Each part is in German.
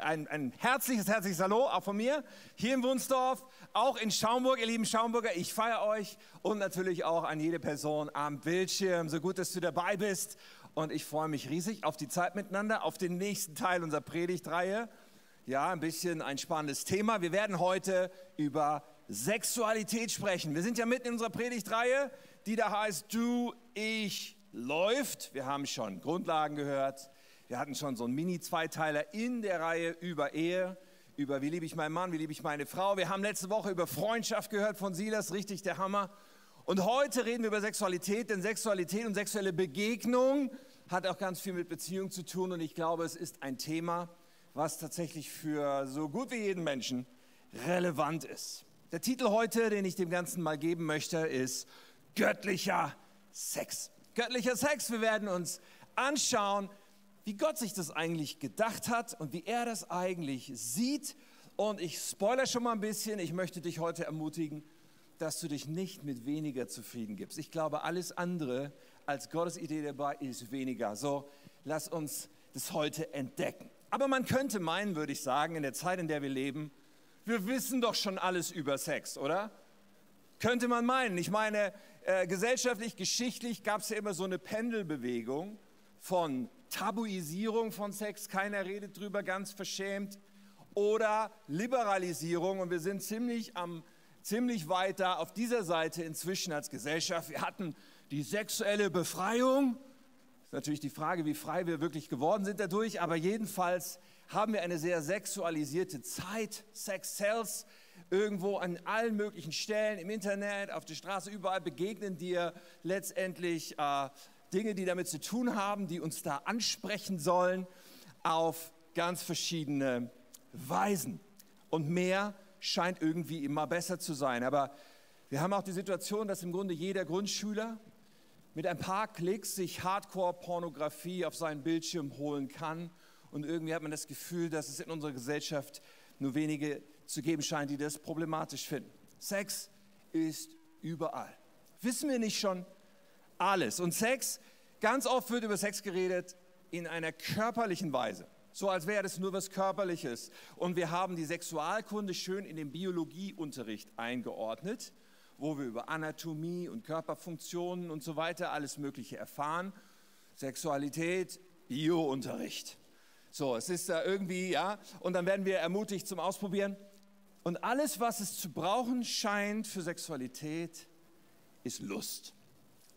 ein, ein herzliches, herzliches Hallo auch von mir hier in Wunsdorf, auch in Schaumburg, ihr lieben Schaumburger. Ich feiere euch und natürlich auch an jede Person am Bildschirm. So gut, dass du dabei bist. Und ich freue mich riesig auf die Zeit miteinander, auf den nächsten Teil unserer Predigtreihe. Ja, ein bisschen ein spannendes Thema. Wir werden heute über Sexualität sprechen. Wir sind ja mitten in unserer Predigtreihe, die da heißt Du, ich, läuft. Wir haben schon Grundlagen gehört. Wir hatten schon so einen Mini-Zweiteiler in der Reihe über Ehe, über wie liebe ich meinen Mann, wie liebe ich meine Frau. Wir haben letzte Woche über Freundschaft gehört von Silas, richtig der Hammer. Und heute reden wir über Sexualität, denn Sexualität und sexuelle Begegnung hat auch ganz viel mit Beziehung zu tun. Und ich glaube, es ist ein Thema, was tatsächlich für so gut wie jeden Menschen relevant ist. Der Titel heute, den ich dem Ganzen mal geben möchte, ist Göttlicher Sex. Göttlicher Sex. Wir werden uns anschauen, wie Gott sich das eigentlich gedacht hat und wie er das eigentlich sieht. Und ich spoilere schon mal ein bisschen. Ich möchte dich heute ermutigen, dass du dich nicht mit weniger zufrieden gibst. Ich glaube, alles andere als Gottes Idee dabei ist weniger. So, lass uns das heute entdecken. Aber man könnte meinen, würde ich sagen, in der Zeit, in der wir leben, wir wissen doch schon alles über Sex, oder? Könnte man meinen. Ich meine, äh, gesellschaftlich, geschichtlich gab es ja immer so eine Pendelbewegung von Tabuisierung von Sex, keiner redet drüber, ganz verschämt, oder Liberalisierung. Und wir sind ziemlich, am, ziemlich weit da auf dieser Seite inzwischen als Gesellschaft. Wir hatten die sexuelle Befreiung. Ist natürlich die Frage, wie frei wir wirklich geworden sind dadurch, aber jedenfalls haben wir eine sehr sexualisierte Zeit. Sex sells irgendwo an allen möglichen Stellen, im Internet, auf der Straße, überall begegnen dir letztendlich äh, Dinge, die damit zu tun haben, die uns da ansprechen sollen, auf ganz verschiedene Weisen. Und mehr scheint irgendwie immer besser zu sein. Aber wir haben auch die Situation, dass im Grunde jeder Grundschüler mit ein paar Klicks sich Hardcore-Pornografie auf seinen Bildschirm holen kann. Und irgendwie hat man das Gefühl, dass es in unserer Gesellschaft nur wenige zu geben scheint, die das problematisch finden. Sex ist überall. Wissen wir nicht schon, alles. Und Sex, ganz oft wird über Sex geredet in einer körperlichen Weise. So als wäre das nur was Körperliches. Und wir haben die Sexualkunde schön in den Biologieunterricht eingeordnet, wo wir über Anatomie und Körperfunktionen und so weiter alles Mögliche erfahren. Sexualität, Biounterricht. So, es ist da irgendwie, ja, und dann werden wir ermutigt zum Ausprobieren. Und alles, was es zu brauchen scheint für Sexualität, ist Lust.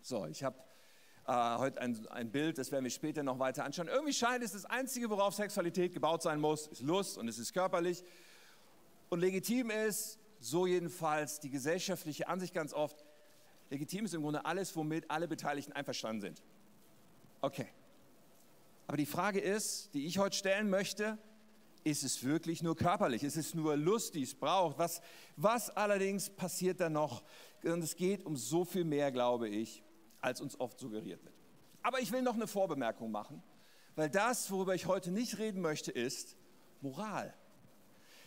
So, ich habe äh, heute ein, ein, Bild, das werden wir später noch weiter anschauen. Irgendwie scheint es das Einzige, worauf Sexualität gebaut sein muss, ist Lust und es ist körperlich. Und legitim ist, so jedenfalls die gesellschaftliche Ansicht ganz oft, legitim ist im Grunde alles, womit alle Beteiligten einverstanden sind. Okay. Aber die Frage ist, die ich heute stellen möchte, ist es wirklich nur körperlich? Ist es nur Lust, die es braucht? Was, was allerdings passiert da noch? Und es geht um so viel mehr, glaube ich als uns oft suggeriert wird. Aber ich will noch eine Vorbemerkung machen, weil das, worüber ich heute nicht reden möchte, ist Moral.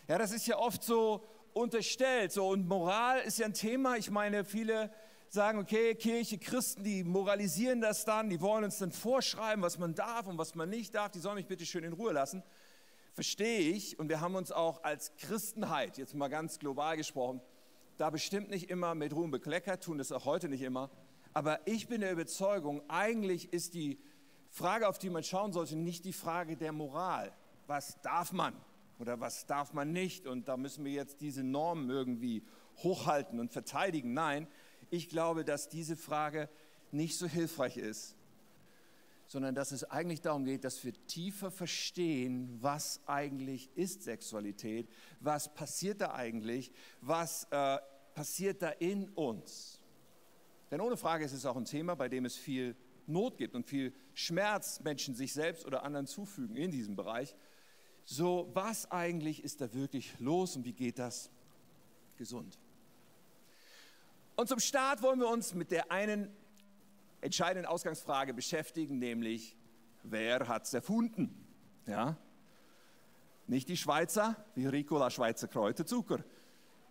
Ja, das ist ja oft so unterstellt. So, und Moral ist ja ein Thema. Ich meine, viele sagen, okay, Kirche, Christen, die moralisieren das dann, die wollen uns dann vorschreiben, was man darf und was man nicht darf. Die sollen mich bitte schön in Ruhe lassen. Verstehe ich. Und wir haben uns auch als Christenheit, jetzt mal ganz global gesprochen, da bestimmt nicht immer mit Ruhm bekleckert, tun das auch heute nicht immer. Aber ich bin der Überzeugung, eigentlich ist die Frage, auf die man schauen sollte, nicht die Frage der Moral. Was darf man oder was darf man nicht? Und da müssen wir jetzt diese Normen irgendwie hochhalten und verteidigen. Nein, ich glaube, dass diese Frage nicht so hilfreich ist, sondern dass es eigentlich darum geht, dass wir tiefer verstehen, was eigentlich ist Sexualität, was passiert da eigentlich, was äh, passiert da in uns. Denn ohne Frage ist es auch ein Thema, bei dem es viel Not gibt und viel Schmerz Menschen sich selbst oder anderen zufügen in diesem Bereich. So, was eigentlich ist da wirklich los und wie geht das gesund? Und zum Start wollen wir uns mit der einen entscheidenden Ausgangsfrage beschäftigen, nämlich, wer hat es erfunden? Ja? Nicht die Schweizer, wie Ricola Schweizer Kräuterzucker,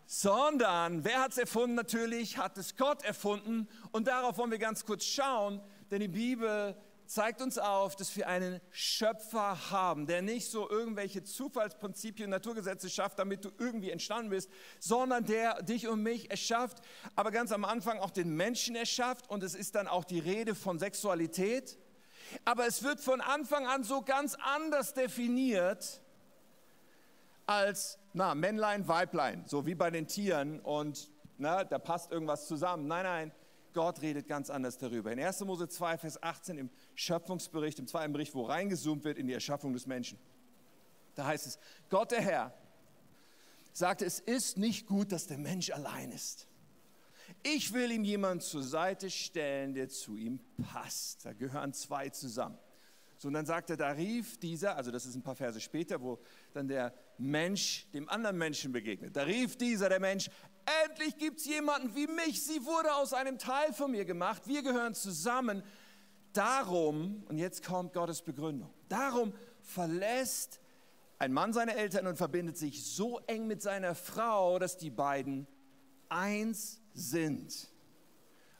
sondern wer hat es erfunden? Natürlich hat es Gott erfunden. Und darauf wollen wir ganz kurz schauen, denn die Bibel zeigt uns auf, dass wir einen Schöpfer haben, der nicht so irgendwelche Zufallsprinzipien, Naturgesetze schafft, damit du irgendwie entstanden bist, sondern der dich und mich erschafft, aber ganz am Anfang auch den Menschen erschafft und es ist dann auch die Rede von Sexualität. Aber es wird von Anfang an so ganz anders definiert als na, Männlein, Weiblein, so wie bei den Tieren und na, da passt irgendwas zusammen. Nein, nein, Gott redet ganz anders darüber. In 1. Mose 2, Vers 18 im Schöpfungsbericht, im zweiten Bericht, wo reingezoomt wird in die Erschaffung des Menschen. Da heißt es, Gott der Herr sagte, es ist nicht gut, dass der Mensch allein ist. Ich will ihm jemanden zur Seite stellen, der zu ihm passt. Da gehören zwei zusammen. So, und dann sagt er, da rief dieser, also das ist ein paar Verse später, wo dann der Mensch dem anderen Menschen begegnet. Da rief dieser, der Mensch, endlich gibt es jemanden wie mich. Sie wurde aus einem Teil von mir gemacht. Wir gehören zusammen. Darum, und jetzt kommt Gottes Begründung, darum verlässt ein Mann seine Eltern und verbindet sich so eng mit seiner Frau, dass die beiden eins sind.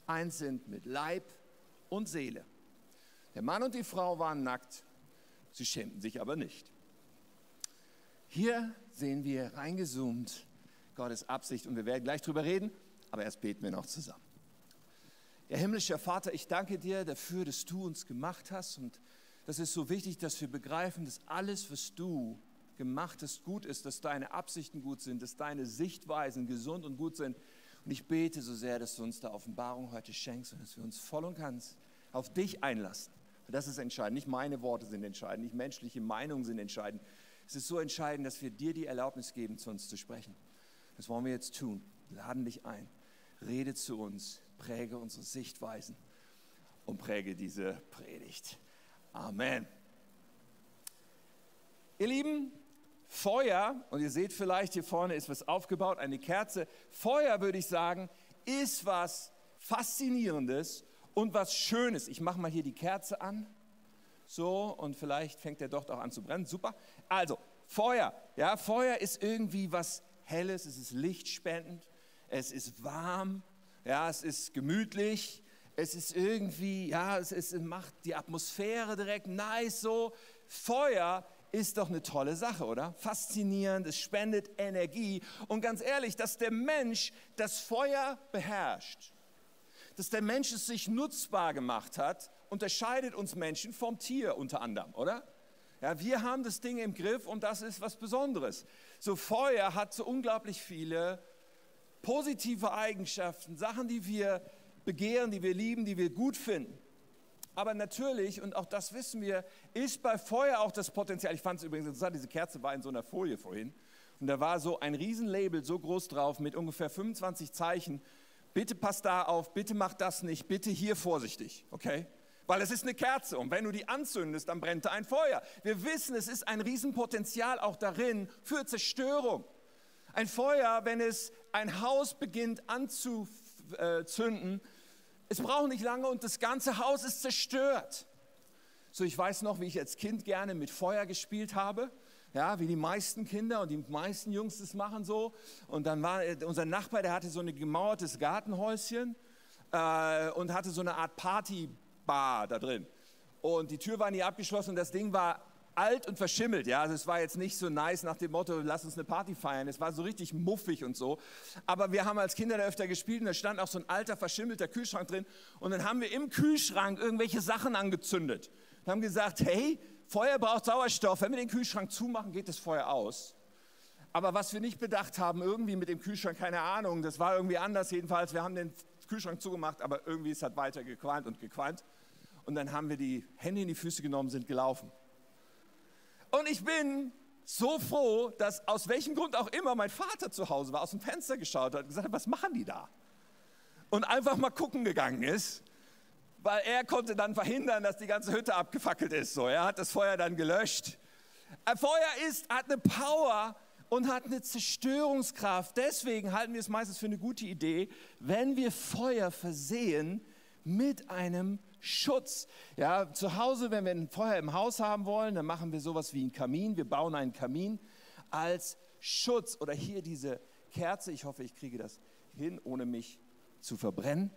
Eins sind mit Leib und Seele. Der Mann und die Frau waren nackt, sie schämten sich aber nicht. Hier sehen wir reingezoomt Gottes Absicht und wir werden gleich drüber reden, aber erst beten wir noch zusammen. Ja, himmlischer Vater, ich danke dir dafür, dass du uns gemacht hast und das ist so wichtig, dass wir begreifen, dass alles, was du gemacht hast, gut ist, dass deine Absichten gut sind, dass deine Sichtweisen gesund und gut sind. Und ich bete so sehr, dass du uns da Offenbarung heute schenkst und dass wir uns voll und ganz auf dich einlassen. Das ist entscheidend. Nicht meine Worte sind entscheidend, nicht menschliche Meinungen sind entscheidend. Es ist so entscheidend, dass wir dir die Erlaubnis geben, zu uns zu sprechen. Das wollen wir jetzt tun. Laden dich ein. Rede zu uns, präge unsere Sichtweisen und präge diese Predigt. Amen. Ihr Lieben, Feuer, und ihr seht vielleicht, hier vorne ist was aufgebaut, eine Kerze. Feuer, würde ich sagen, ist was Faszinierendes und was Schönes. Ich mache mal hier die Kerze an. So, und vielleicht fängt der doch auch an zu brennen. Super. Also, Feuer. Ja, Feuer ist irgendwie was Helles, es ist lichtspendend, es ist warm, ja, es ist gemütlich, es ist irgendwie, ja, es, es macht die Atmosphäre direkt nice so. Feuer ist doch eine tolle Sache, oder? Faszinierend, es spendet Energie. Und ganz ehrlich, dass der Mensch das Feuer beherrscht, dass der Mensch es sich nutzbar gemacht hat, unterscheidet uns Menschen vom Tier unter anderem, oder? Ja, wir haben das Ding im Griff und das ist was Besonderes. So Feuer hat so unglaublich viele positive Eigenschaften, Sachen, die wir begehren, die wir lieben, die wir gut finden. Aber natürlich, und auch das wissen wir, ist bei Feuer auch das Potenzial. Ich fand es übrigens interessant, diese Kerze war in so einer Folie vorhin. Und da war so ein Riesenlabel so groß drauf mit ungefähr 25 Zeichen. Bitte passt da auf, bitte mach das nicht, bitte hier vorsichtig, okay? Weil es ist eine Kerze und wenn du die anzündest, dann brennt da ein Feuer. Wir wissen, es ist ein Riesenpotenzial auch darin für Zerstörung. Ein Feuer, wenn es ein Haus beginnt anzuzünden, es braucht nicht lange und das ganze Haus ist zerstört. So, ich weiß noch, wie ich als Kind gerne mit Feuer gespielt habe. Ja, wie die meisten Kinder und die meisten Jungs das machen so. Und dann war äh, unser Nachbar, der hatte so ein gemauertes Gartenhäuschen äh, und hatte so eine Art Party Bar da drin. Und die Tür war nie abgeschlossen und das Ding war alt und verschimmelt. Ja, also es war jetzt nicht so nice nach dem Motto, lass uns eine Party feiern. Es war so richtig muffig und so. Aber wir haben als Kinder da öfter gespielt und da stand auch so ein alter, verschimmelter Kühlschrank drin. Und dann haben wir im Kühlschrank irgendwelche Sachen angezündet. Und haben gesagt, hey, Feuer braucht Sauerstoff. Wenn wir den Kühlschrank zumachen, geht das Feuer aus. Aber was wir nicht bedacht haben, irgendwie mit dem Kühlschrank, keine Ahnung, das war irgendwie anders jedenfalls. Wir haben den Kühlschrank zugemacht, aber irgendwie es weiter gequalmt und gequalmt und dann haben wir die Hände in die Füße genommen, sind gelaufen. Und ich bin so froh, dass aus welchem Grund auch immer mein Vater zu Hause war, aus dem Fenster geschaut hat und gesagt hat, was machen die da? Und einfach mal gucken gegangen ist, weil er konnte dann verhindern, dass die ganze Hütte abgefackelt ist. So, er hat das Feuer dann gelöscht. Ein Feuer ist, hat eine Power und hat eine Zerstörungskraft. Deswegen halten wir es meistens für eine gute Idee, wenn wir Feuer versehen mit einem Schutz. Ja, zu Hause, wenn wir ein Feuer im Haus haben wollen, dann machen wir sowas wie einen Kamin. Wir bauen einen Kamin als Schutz. Oder hier diese Kerze. Ich hoffe, ich kriege das hin, ohne mich zu verbrennen.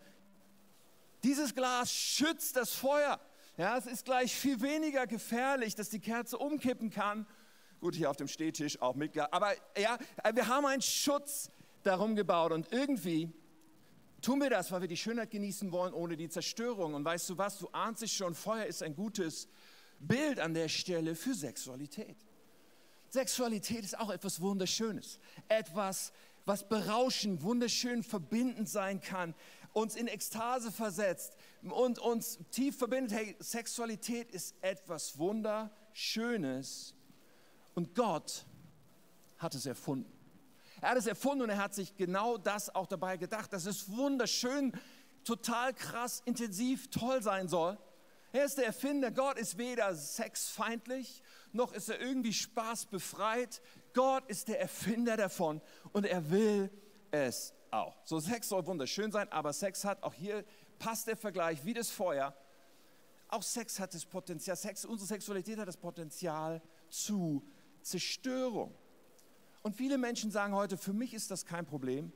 Dieses Glas schützt das Feuer. Ja, es ist gleich viel weniger gefährlich, dass die Kerze umkippen kann. Gut, hier auf dem Stehtisch auch mit. Aber ja, wir haben einen Schutz darum gebaut und irgendwie tun wir das, weil wir die Schönheit genießen wollen ohne die Zerstörung. Und weißt du was, du ahnst dich schon, Feuer ist ein gutes Bild an der Stelle für Sexualität. Sexualität ist auch etwas Wunderschönes, etwas, was berauschend, wunderschön, verbindend sein kann, uns in Ekstase versetzt und uns tief verbindet. Hey, Sexualität ist etwas Wunderschönes und Gott hat es erfunden. Er hat es erfunden und er hat sich genau das auch dabei gedacht, dass es wunderschön, total krass, intensiv, toll sein soll. Er ist der Erfinder. Gott ist weder sexfeindlich, noch ist er irgendwie spaßbefreit. Gott ist der Erfinder davon und er will es auch. So, Sex soll wunderschön sein, aber Sex hat auch hier, passt der Vergleich wie das Feuer. Auch Sex hat das Potenzial, Sex, unsere Sexualität hat das Potenzial zu Zerstörung. Und viele Menschen sagen heute, für mich ist das kein Problem.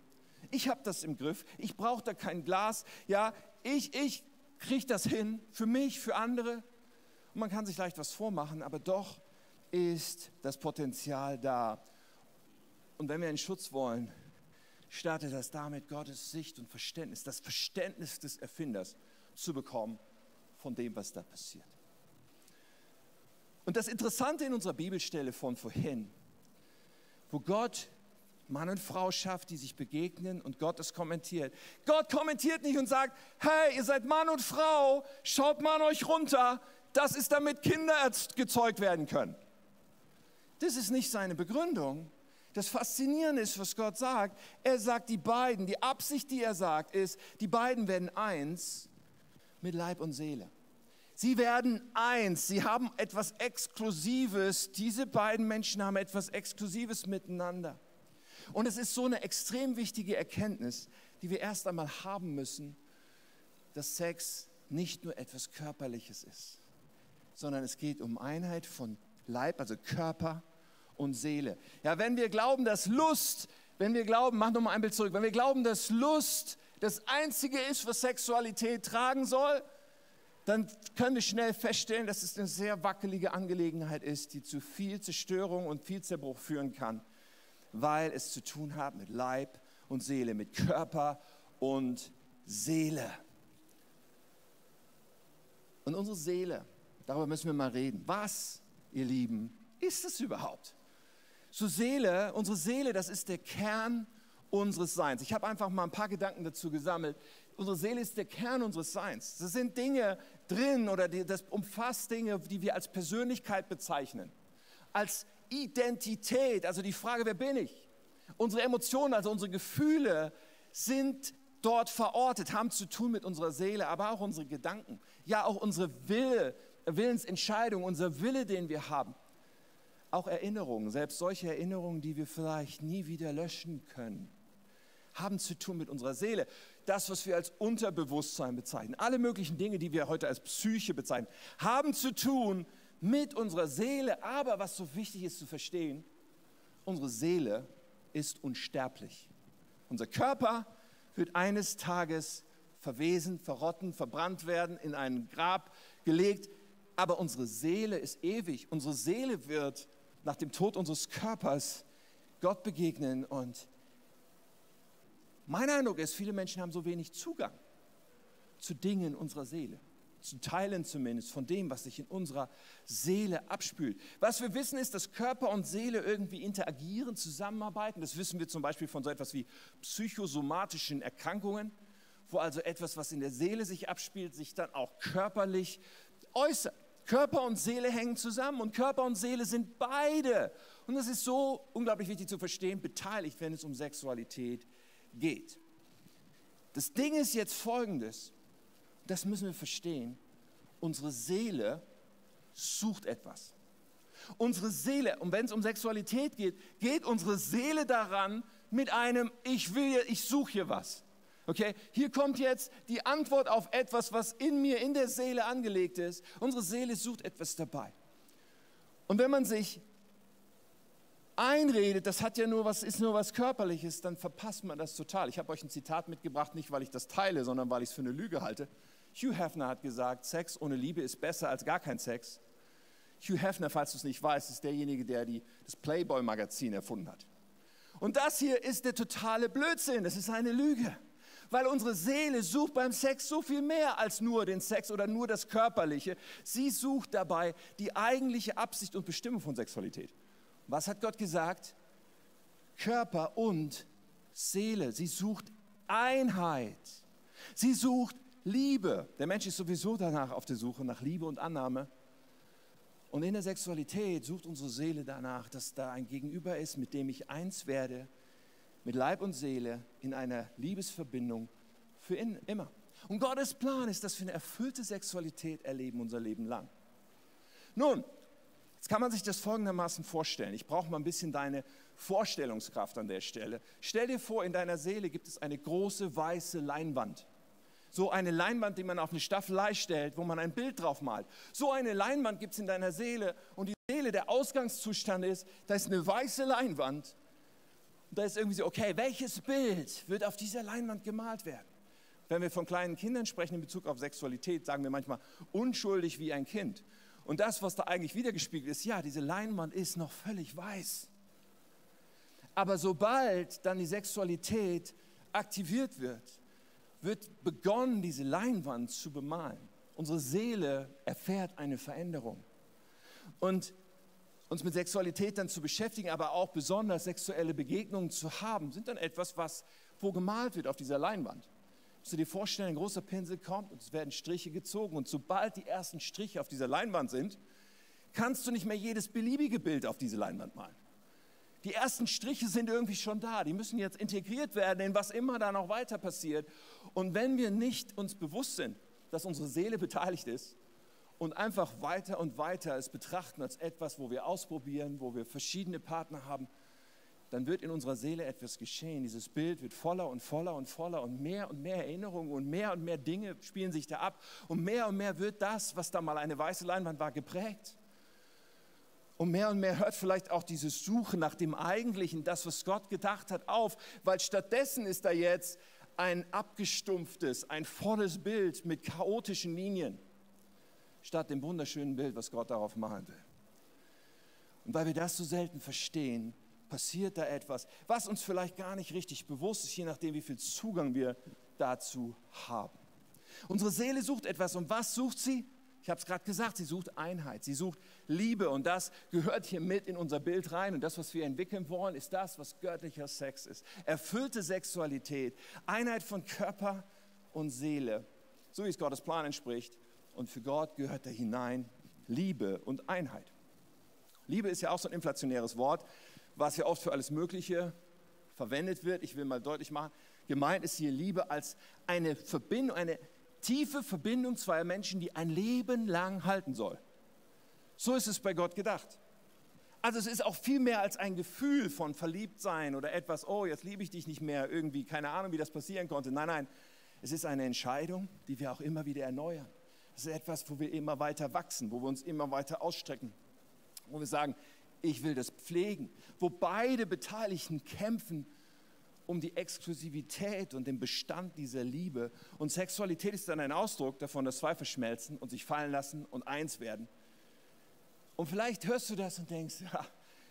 Ich habe das im Griff. Ich brauche da kein Glas. Ja, ich, ich kriege das hin. Für mich, für andere. Und man kann sich leicht was vormachen, aber doch ist das Potenzial da. Und wenn wir einen Schutz wollen, startet das damit, Gottes Sicht und Verständnis, das Verständnis des Erfinders zu bekommen von dem, was da passiert. Und das Interessante in unserer Bibelstelle von vorhin, wo Gott Mann und Frau schafft, die sich begegnen und Gott es kommentiert. Gott kommentiert nicht und sagt, hey, ihr seid Mann und Frau, schaut mal an euch runter, das ist damit Kinder gezeugt werden können. Das ist nicht seine Begründung. Das Faszinierende ist, was Gott sagt. Er sagt, die beiden, die Absicht, die er sagt, ist, die beiden werden eins mit Leib und Seele. Sie werden eins, sie haben etwas Exklusives. Diese beiden Menschen haben etwas Exklusives miteinander. Und es ist so eine extrem wichtige Erkenntnis, die wir erst einmal haben müssen, dass Sex nicht nur etwas Körperliches ist, sondern es geht um Einheit von Leib, also Körper und Seele. Ja, wenn wir glauben, dass Lust, wenn wir glauben, mach nochmal ein Bild zurück, wenn wir glauben, dass Lust das Einzige ist, was Sexualität tragen soll, dann können wir schnell feststellen, dass es eine sehr wackelige Angelegenheit ist, die zu viel Zerstörung und viel Zerbruch führen kann, weil es zu tun hat mit Leib und Seele, mit Körper und Seele. Und unsere Seele, darüber müssen wir mal reden. Was, ihr Lieben, ist es überhaupt? So Seele, unsere Seele, das ist der Kern unseres Seins. Ich habe einfach mal ein paar Gedanken dazu gesammelt. Unsere Seele ist der Kern unseres Seins. Das sind Dinge drin oder die, das umfasst Dinge, die wir als Persönlichkeit bezeichnen, als Identität. Also die Frage, wer bin ich? Unsere Emotionen, also unsere Gefühle sind dort verortet, haben zu tun mit unserer Seele, aber auch unsere Gedanken. Ja, auch unsere Wille, Willensentscheidung, unser Wille, den wir haben. Auch Erinnerungen, selbst solche Erinnerungen, die wir vielleicht nie wieder löschen können, haben zu tun mit unserer Seele. Das, was wir als Unterbewusstsein bezeichnen, alle möglichen Dinge, die wir heute als Psyche bezeichnen, haben zu tun mit unserer Seele. Aber was so wichtig ist zu verstehen, unsere Seele ist unsterblich. Unser Körper wird eines Tages verwesen, verrotten, verbrannt werden, in ein Grab gelegt. Aber unsere Seele ist ewig. Unsere Seele wird nach dem Tod unseres Körpers Gott begegnen. Und mein Eindruck ist, viele Menschen haben so wenig Zugang zu Dingen unserer Seele zu teilen zumindest von dem, was sich in unserer Seele abspült. Was wir wissen ist, dass Körper und Seele irgendwie interagieren, zusammenarbeiten. Das wissen wir zum Beispiel von so etwas wie psychosomatischen Erkrankungen, wo also etwas, was in der Seele sich abspielt, sich dann auch körperlich äußert. Körper und Seele hängen zusammen und Körper und Seele sind beide, und das ist so unglaublich wichtig zu verstehen, beteiligt, wenn es um Sexualität geht. Das Ding ist jetzt folgendes das müssen wir verstehen, unsere Seele sucht etwas. Unsere Seele, und wenn es um Sexualität geht, geht unsere Seele daran mit einem, ich will, ich suche hier was. Okay, hier kommt jetzt die Antwort auf etwas, was in mir, in der Seele angelegt ist. Unsere Seele sucht etwas dabei. Und wenn man sich einredet, das hat ja nur was, ist nur was Körperliches, dann verpasst man das total. Ich habe euch ein Zitat mitgebracht, nicht weil ich das teile, sondern weil ich es für eine Lüge halte. Hugh Hefner hat gesagt, Sex ohne Liebe ist besser als gar kein Sex. Hugh Hefner, falls du es nicht weißt, ist derjenige, der die, das Playboy-Magazin erfunden hat. Und das hier ist der totale Blödsinn, das ist eine Lüge. Weil unsere Seele sucht beim Sex so viel mehr als nur den Sex oder nur das Körperliche. Sie sucht dabei die eigentliche Absicht und Bestimmung von Sexualität. Was hat Gott gesagt? Körper und Seele. Sie sucht Einheit. Sie sucht Liebe. Der Mensch ist sowieso danach auf der Suche nach Liebe und Annahme. Und in der Sexualität sucht unsere Seele danach, dass da ein Gegenüber ist, mit dem ich eins werde, mit Leib und Seele in einer Liebesverbindung für in, immer. Und Gottes Plan ist, dass wir eine erfüllte Sexualität erleben unser Leben lang. Nun, jetzt kann man sich das folgendermaßen vorstellen. Ich brauche mal ein bisschen deine Vorstellungskraft an der Stelle. Stell dir vor, in deiner Seele gibt es eine große weiße Leinwand so eine Leinwand, die man auf eine Staffelei stellt, wo man ein Bild drauf malt. So eine Leinwand gibt es in deiner Seele und die Seele, der Ausgangszustand ist, da ist eine weiße Leinwand und da ist irgendwie so, okay, welches Bild wird auf dieser Leinwand gemalt werden? Wenn wir von kleinen Kindern sprechen in Bezug auf Sexualität, sagen wir manchmal unschuldig wie ein Kind. Und das, was da eigentlich wiedergespiegelt ist, ja, diese Leinwand ist noch völlig weiß. Aber sobald dann die Sexualität aktiviert wird, wird begonnen, diese Leinwand zu bemalen. Unsere Seele erfährt eine Veränderung. Und uns mit Sexualität dann zu beschäftigen, aber auch besonders sexuelle Begegnungen zu haben, sind dann etwas, was wo gemalt wird auf dieser Leinwand. Musst du dir vorstellen, ein großer Pinsel kommt und es werden Striche gezogen und sobald die ersten Striche auf dieser Leinwand sind, kannst du nicht mehr jedes beliebige Bild auf diese Leinwand malen. Die ersten Striche sind irgendwie schon da, die müssen jetzt integriert werden in was immer da noch weiter passiert. Und wenn wir nicht uns bewusst sind, dass unsere Seele beteiligt ist und einfach weiter und weiter es betrachten als etwas, wo wir ausprobieren, wo wir verschiedene Partner haben, dann wird in unserer Seele etwas geschehen. Dieses Bild wird voller und voller und voller und mehr und mehr Erinnerungen und mehr und mehr Dinge spielen sich da ab und mehr und mehr wird das, was da mal eine weiße Leinwand war, geprägt. Und mehr und mehr hört vielleicht auch diese Suche nach dem Eigentlichen, das, was Gott gedacht hat, auf, weil stattdessen ist da jetzt ein abgestumpftes, ein volles Bild mit chaotischen Linien, statt dem wunderschönen Bild, was Gott darauf malen will. Und weil wir das so selten verstehen, passiert da etwas, was uns vielleicht gar nicht richtig bewusst ist, je nachdem, wie viel Zugang wir dazu haben. Unsere Seele sucht etwas und was sucht sie? Ich habe es gerade gesagt, sie sucht Einheit, sie sucht Liebe und das gehört hier mit in unser Bild rein. Und das, was wir entwickeln wollen, ist das, was göttlicher Sex ist. Erfüllte Sexualität, Einheit von Körper und Seele, so wie es Gottes Plan entspricht. Und für Gott gehört da hinein Liebe und Einheit. Liebe ist ja auch so ein inflationäres Wort, was ja oft für alles Mögliche verwendet wird. Ich will mal deutlich machen, gemeint ist hier Liebe als eine Verbindung, eine tiefe Verbindung zweier Menschen, die ein Leben lang halten soll. So ist es bei Gott gedacht. Also es ist auch viel mehr als ein Gefühl von Verliebtsein oder etwas, oh, jetzt liebe ich dich nicht mehr, irgendwie, keine Ahnung, wie das passieren konnte. Nein, nein, es ist eine Entscheidung, die wir auch immer wieder erneuern. Es ist etwas, wo wir immer weiter wachsen, wo wir uns immer weiter ausstrecken, wo wir sagen, ich will das pflegen, wo beide Beteiligten kämpfen um die Exklusivität und den Bestand dieser Liebe. Und Sexualität ist dann ein Ausdruck davon, dass zwei verschmelzen und sich fallen lassen und eins werden. Und vielleicht hörst du das und denkst, ja,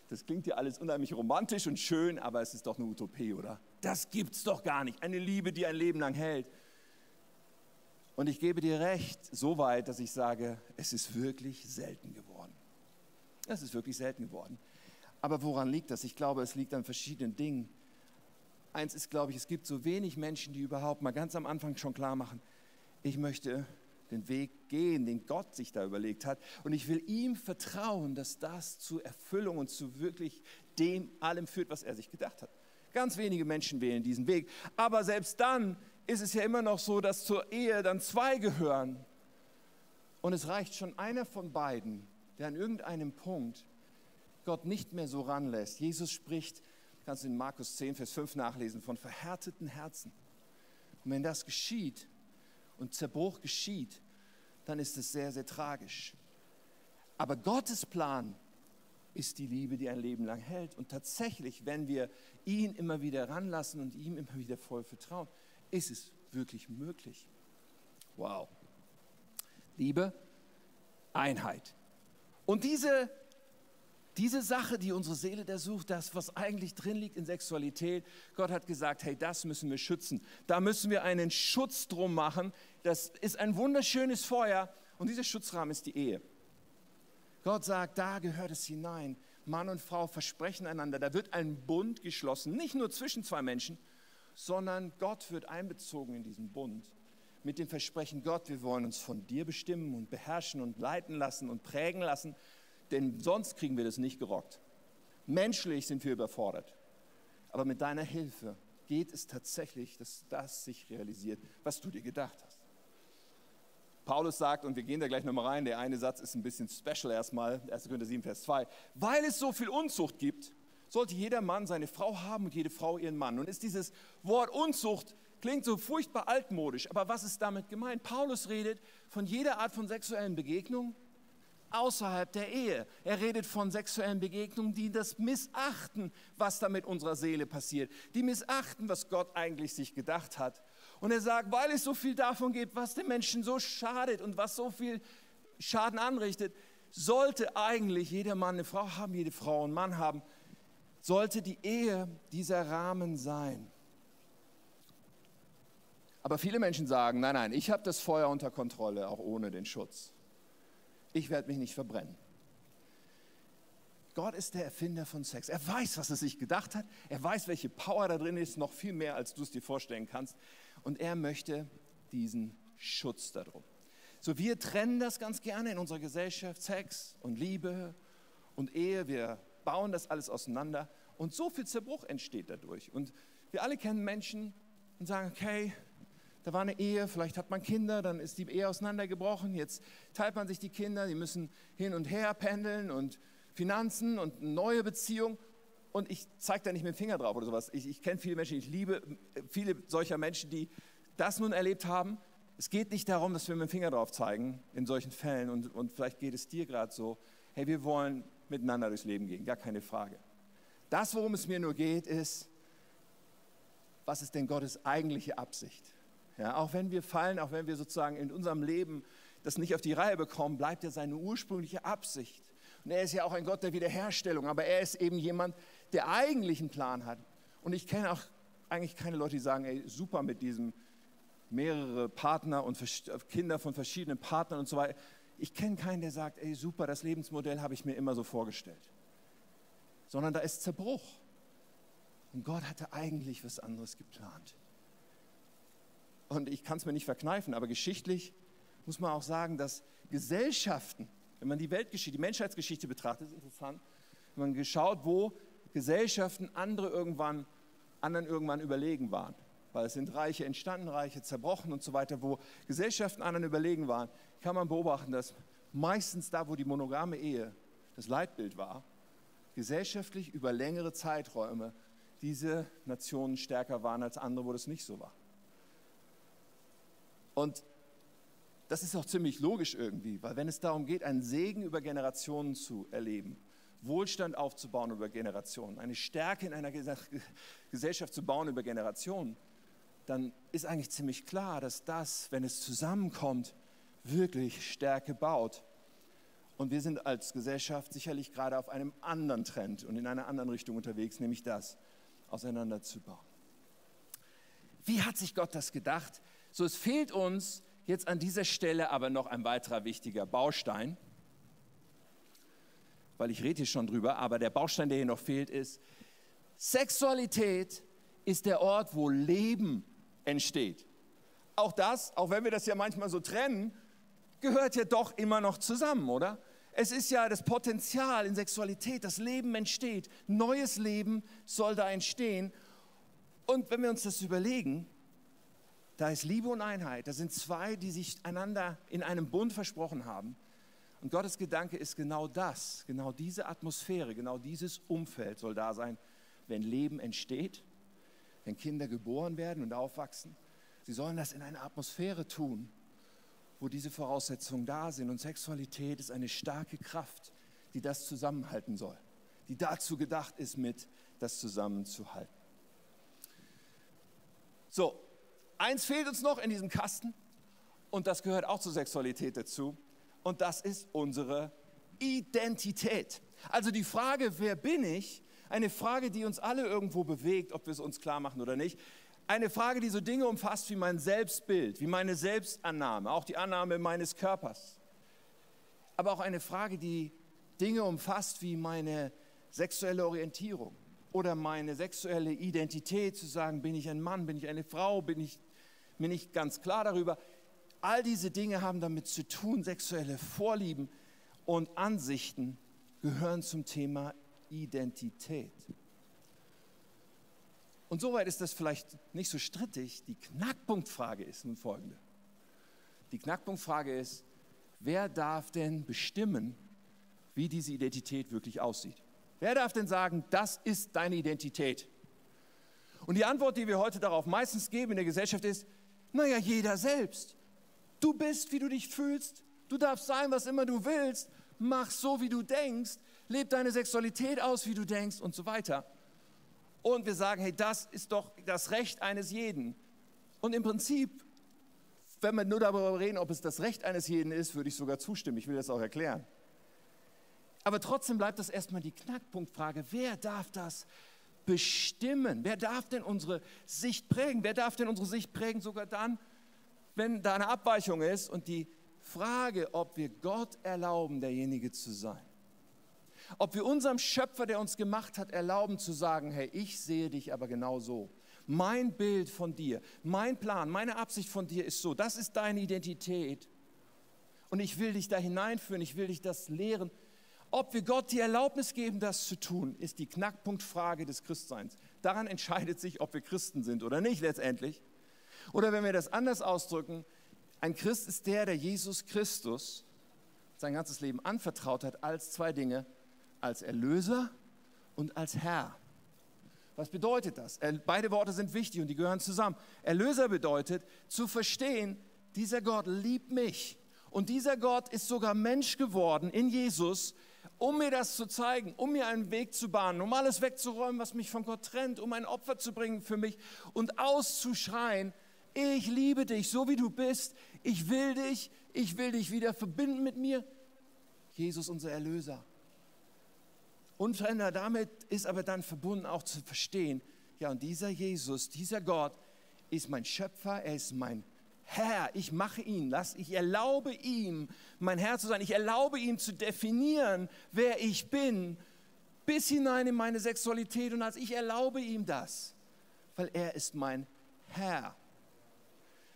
das klingt ja alles unheimlich romantisch und schön, aber es ist doch eine Utopie, oder? Das gibt's doch gar nicht. Eine Liebe, die ein Leben lang hält. Und ich gebe dir recht, so weit, dass ich sage, es ist wirklich selten geworden. Es ist wirklich selten geworden. Aber woran liegt das? Ich glaube, es liegt an verschiedenen Dingen eins ist, glaube ich, es gibt so wenig Menschen, die überhaupt mal ganz am Anfang schon klar machen, ich möchte den Weg gehen, den Gott sich da überlegt hat. Und ich will ihm vertrauen, dass das zu Erfüllung und zu wirklich dem allem führt, was er sich gedacht hat. Ganz wenige Menschen wählen diesen Weg. Aber selbst dann ist es ja immer noch so, dass zur Ehe dann zwei gehören. Und es reicht schon einer von beiden, der an irgendeinem Punkt Gott nicht mehr so ranlässt. Jesus spricht Kannst du in Markus 10, Vers 5 nachlesen, von verhärteten Herzen. Und wenn das geschieht und Zerbruch geschieht, dann ist es sehr, sehr tragisch. Aber Gottes Plan ist die Liebe, die ein Leben lang hält. Und tatsächlich, wenn wir ihn immer wieder ranlassen und ihm immer wieder voll vertrauen, ist es wirklich möglich. Wow. Liebe, Einheit. Und diese, diese Sache, die unsere Seele da sucht, das, was eigentlich drin liegt in Sexualität, Gott hat gesagt, hey, das müssen wir schützen. Da müssen wir einen Schutz drum machen. Das ist ein wunderschönes Feuer und dieser Schutzrahmen ist die Ehe. Gott sagt, da gehört es hinein. Mann und Frau versprechen einander, da wird ein Bund geschlossen, nicht nur zwischen zwei Menschen, sondern Gott wird einbezogen in diesen Bund mit dem Versprechen, Gott, wir wollen uns von dir bestimmen und beherrschen und leiten lassen und prägen lassen, denn sonst kriegen wir das nicht gerockt. Menschlich sind wir überfordert, aber mit deiner Hilfe geht es tatsächlich, dass das sich realisiert, was du dir gedacht hast. Paulus sagt, und wir gehen da gleich nochmal rein, der eine Satz ist ein bisschen special erstmal, 1. Korinther 7, Vers 2, weil es so viel Unzucht gibt, sollte jeder Mann seine Frau haben und jede Frau ihren Mann. Und ist dieses Wort Unzucht, klingt so furchtbar altmodisch, aber was ist damit gemeint? Paulus redet von jeder Art von sexuellen Begegnung außerhalb der Ehe. Er redet von sexuellen Begegnungen, die das missachten, was da mit unserer Seele passiert, die missachten, was Gott eigentlich sich gedacht hat und er sagt, weil es so viel davon gibt, was den Menschen so schadet und was so viel Schaden anrichtet, sollte eigentlich jeder Mann eine Frau haben, jede Frau einen Mann haben, sollte die Ehe dieser Rahmen sein. Aber viele Menschen sagen, nein, nein, ich habe das Feuer unter Kontrolle, auch ohne den Schutz. Ich werde mich nicht verbrennen. Gott ist der Erfinder von Sex. Er weiß, was er sich gedacht hat. Er weiß, welche Power da drin ist, noch viel mehr, als du es dir vorstellen kannst und er möchte diesen Schutz darum. So, wir trennen das ganz gerne in unserer Gesellschaft, Sex und Liebe und Ehe. Wir bauen das alles auseinander und so viel Zerbruch entsteht dadurch. Und wir alle kennen Menschen und sagen, okay, da war eine Ehe, vielleicht hat man Kinder, dann ist die Ehe auseinandergebrochen, jetzt teilt man sich die Kinder, die müssen hin und her pendeln und Finanzen und eine neue Beziehung und ich zeige da nicht mit dem Finger drauf oder sowas. Ich, ich kenne viele Menschen, ich liebe viele solcher Menschen, die das nun erlebt haben. Es geht nicht darum, dass wir mit dem Finger drauf zeigen in solchen Fällen und, und vielleicht geht es dir gerade so. Hey, wir wollen miteinander durchs Leben gehen, gar keine Frage. Das, worum es mir nur geht, ist, was ist denn Gottes eigentliche Absicht? Ja, auch wenn wir fallen, auch wenn wir sozusagen in unserem Leben das nicht auf die Reihe bekommen, bleibt ja seine ursprüngliche Absicht. Und er ist ja auch ein Gott der Wiederherstellung, aber er ist eben jemand, der eigentlich einen Plan hat. Und ich kenne auch eigentlich keine Leute, die sagen, ey, super mit diesem mehrere Partner und Kinder von verschiedenen Partnern und so weiter. Ich kenne keinen, der sagt, ey, super, das Lebensmodell habe ich mir immer so vorgestellt. Sondern da ist Zerbruch. Und Gott hatte eigentlich was anderes geplant. Und ich kann es mir nicht verkneifen, aber geschichtlich muss man auch sagen, dass Gesellschaften, wenn man die Weltgeschichte, die Menschheitsgeschichte betrachtet, ist interessant, wenn man geschaut, wo Gesellschaften andere irgendwann, anderen irgendwann überlegen waren. Weil es sind Reiche entstanden, Reiche zerbrochen und so weiter, wo Gesellschaften anderen überlegen waren, kann man beobachten, dass meistens da, wo die monogame Ehe das Leitbild war, gesellschaftlich über längere Zeiträume diese Nationen stärker waren als andere, wo das nicht so war. Und das ist auch ziemlich logisch irgendwie, weil wenn es darum geht, einen Segen über Generationen zu erleben, Wohlstand aufzubauen über Generationen, eine Stärke in einer Gesellschaft zu bauen über Generationen, dann ist eigentlich ziemlich klar, dass das, wenn es zusammenkommt, wirklich Stärke baut. Und wir sind als Gesellschaft sicherlich gerade auf einem anderen Trend und in einer anderen Richtung unterwegs, nämlich das auseinanderzubauen. Wie hat sich Gott das gedacht? So, es fehlt uns jetzt an dieser Stelle aber noch ein weiterer wichtiger Baustein weil ich rede hier schon drüber, aber der Baustein, der hier noch fehlt, ist, Sexualität ist der Ort, wo Leben entsteht. Auch das, auch wenn wir das ja manchmal so trennen, gehört ja doch immer noch zusammen, oder? Es ist ja das Potenzial in Sexualität, das Leben entsteht, neues Leben soll da entstehen. Und wenn wir uns das überlegen, da ist Liebe und Einheit, da sind zwei, die sich einander in einem Bund versprochen haben. Und Gottes Gedanke ist genau das, genau diese Atmosphäre, genau dieses Umfeld soll da sein, wenn Leben entsteht, wenn Kinder geboren werden und aufwachsen. Sie sollen das in einer Atmosphäre tun, wo diese Voraussetzungen da sind. Und Sexualität ist eine starke Kraft, die das zusammenhalten soll, die dazu gedacht ist, mit das zusammenzuhalten. So, eins fehlt uns noch in diesem Kasten. und das gehört auch zur Sexualität dazu, und das ist unsere Identität. Also die Frage, wer bin ich, eine Frage, die uns alle irgendwo bewegt, ob wir es uns klar machen oder nicht. Eine Frage, die so Dinge umfasst wie mein Selbstbild, wie meine Selbstannahme, auch die Annahme meines Körpers. Aber auch eine Frage, die Dinge umfasst wie meine sexuelle Orientierung oder meine sexuelle Identität, zu sagen, bin ich ein Mann, bin ich eine Frau, bin ich mir nicht ganz klar darüber. All diese Dinge haben damit zu tun, sexuelle Vorlieben und Ansichten gehören zum Thema Identität. Und soweit ist das vielleicht nicht so strittig. Die Knackpunktfrage ist nun folgende. Die Knackpunktfrage ist, wer darf denn bestimmen, wie diese Identität wirklich aussieht? Wer darf denn sagen, das ist deine Identität? Und die Antwort, die wir heute darauf meistens geben in der Gesellschaft ist, naja, jeder selbst. Du bist, wie du dich fühlst. Du darfst sein, was immer du willst. Mach so, wie du denkst. Leb deine Sexualität aus, wie du denkst und so weiter und wir sagen, hey, das ist doch das Recht eines jeden. Und im Prinzip, wenn wir nur darüber reden, ob es das Recht eines jeden ist, würde ich sogar zustimmen. Ich will das auch erklären. Aber trotzdem bleibt das erstmal die Knackpunktfrage, wer darf das bestimmen? Wer darf denn unsere Sicht prägen? Wer darf denn unsere Sicht prägen sogar dann, wenn da eine Abweichung ist und die Frage, ob wir Gott erlauben, derjenige zu sein? Ob wir unserem Schöpfer, der uns gemacht hat, erlauben zu sagen, hey, ich sehe dich aber genau so. Mein Bild von dir, mein Plan, meine Absicht von dir ist so. Das ist deine Identität. Und ich will dich da hineinführen, ich will dich das lehren. Ob wir Gott die Erlaubnis geben, das zu tun, ist die Knackpunktfrage des Christseins. Daran entscheidet sich, ob wir Christen sind oder nicht letztendlich. Oder wenn wir das anders ausdrücken, ein Christ ist der, der Jesus Christus sein ganzes Leben anvertraut hat als zwei Dinge, als Erlöser und als Herr. Was bedeutet das? Beide Worte sind wichtig und die gehören zusammen. Erlöser bedeutet zu verstehen, dieser Gott liebt mich. Und dieser Gott ist sogar Mensch geworden in Jesus, um mir das zu zeigen, um mir einen Weg zu bahnen, um alles wegzuräumen, was mich von Gott trennt, um ein Opfer zu bringen für mich und auszuschreien, ich liebe dich, so wie du bist, ich will dich, ich will dich wieder verbinden mit mir. Jesus, unser Erlöser. Unverändert damit ist aber dann verbunden auch zu verstehen, ja, und dieser Jesus, dieser Gott ist mein Schöpfer, er ist mein Herr, ich mache ihn, lass, ich erlaube ihm, mein Herr zu sein, ich erlaube ihm zu definieren, wer ich bin, bis hinein in meine Sexualität. Und als ich erlaube ihm das, weil er ist mein Herr.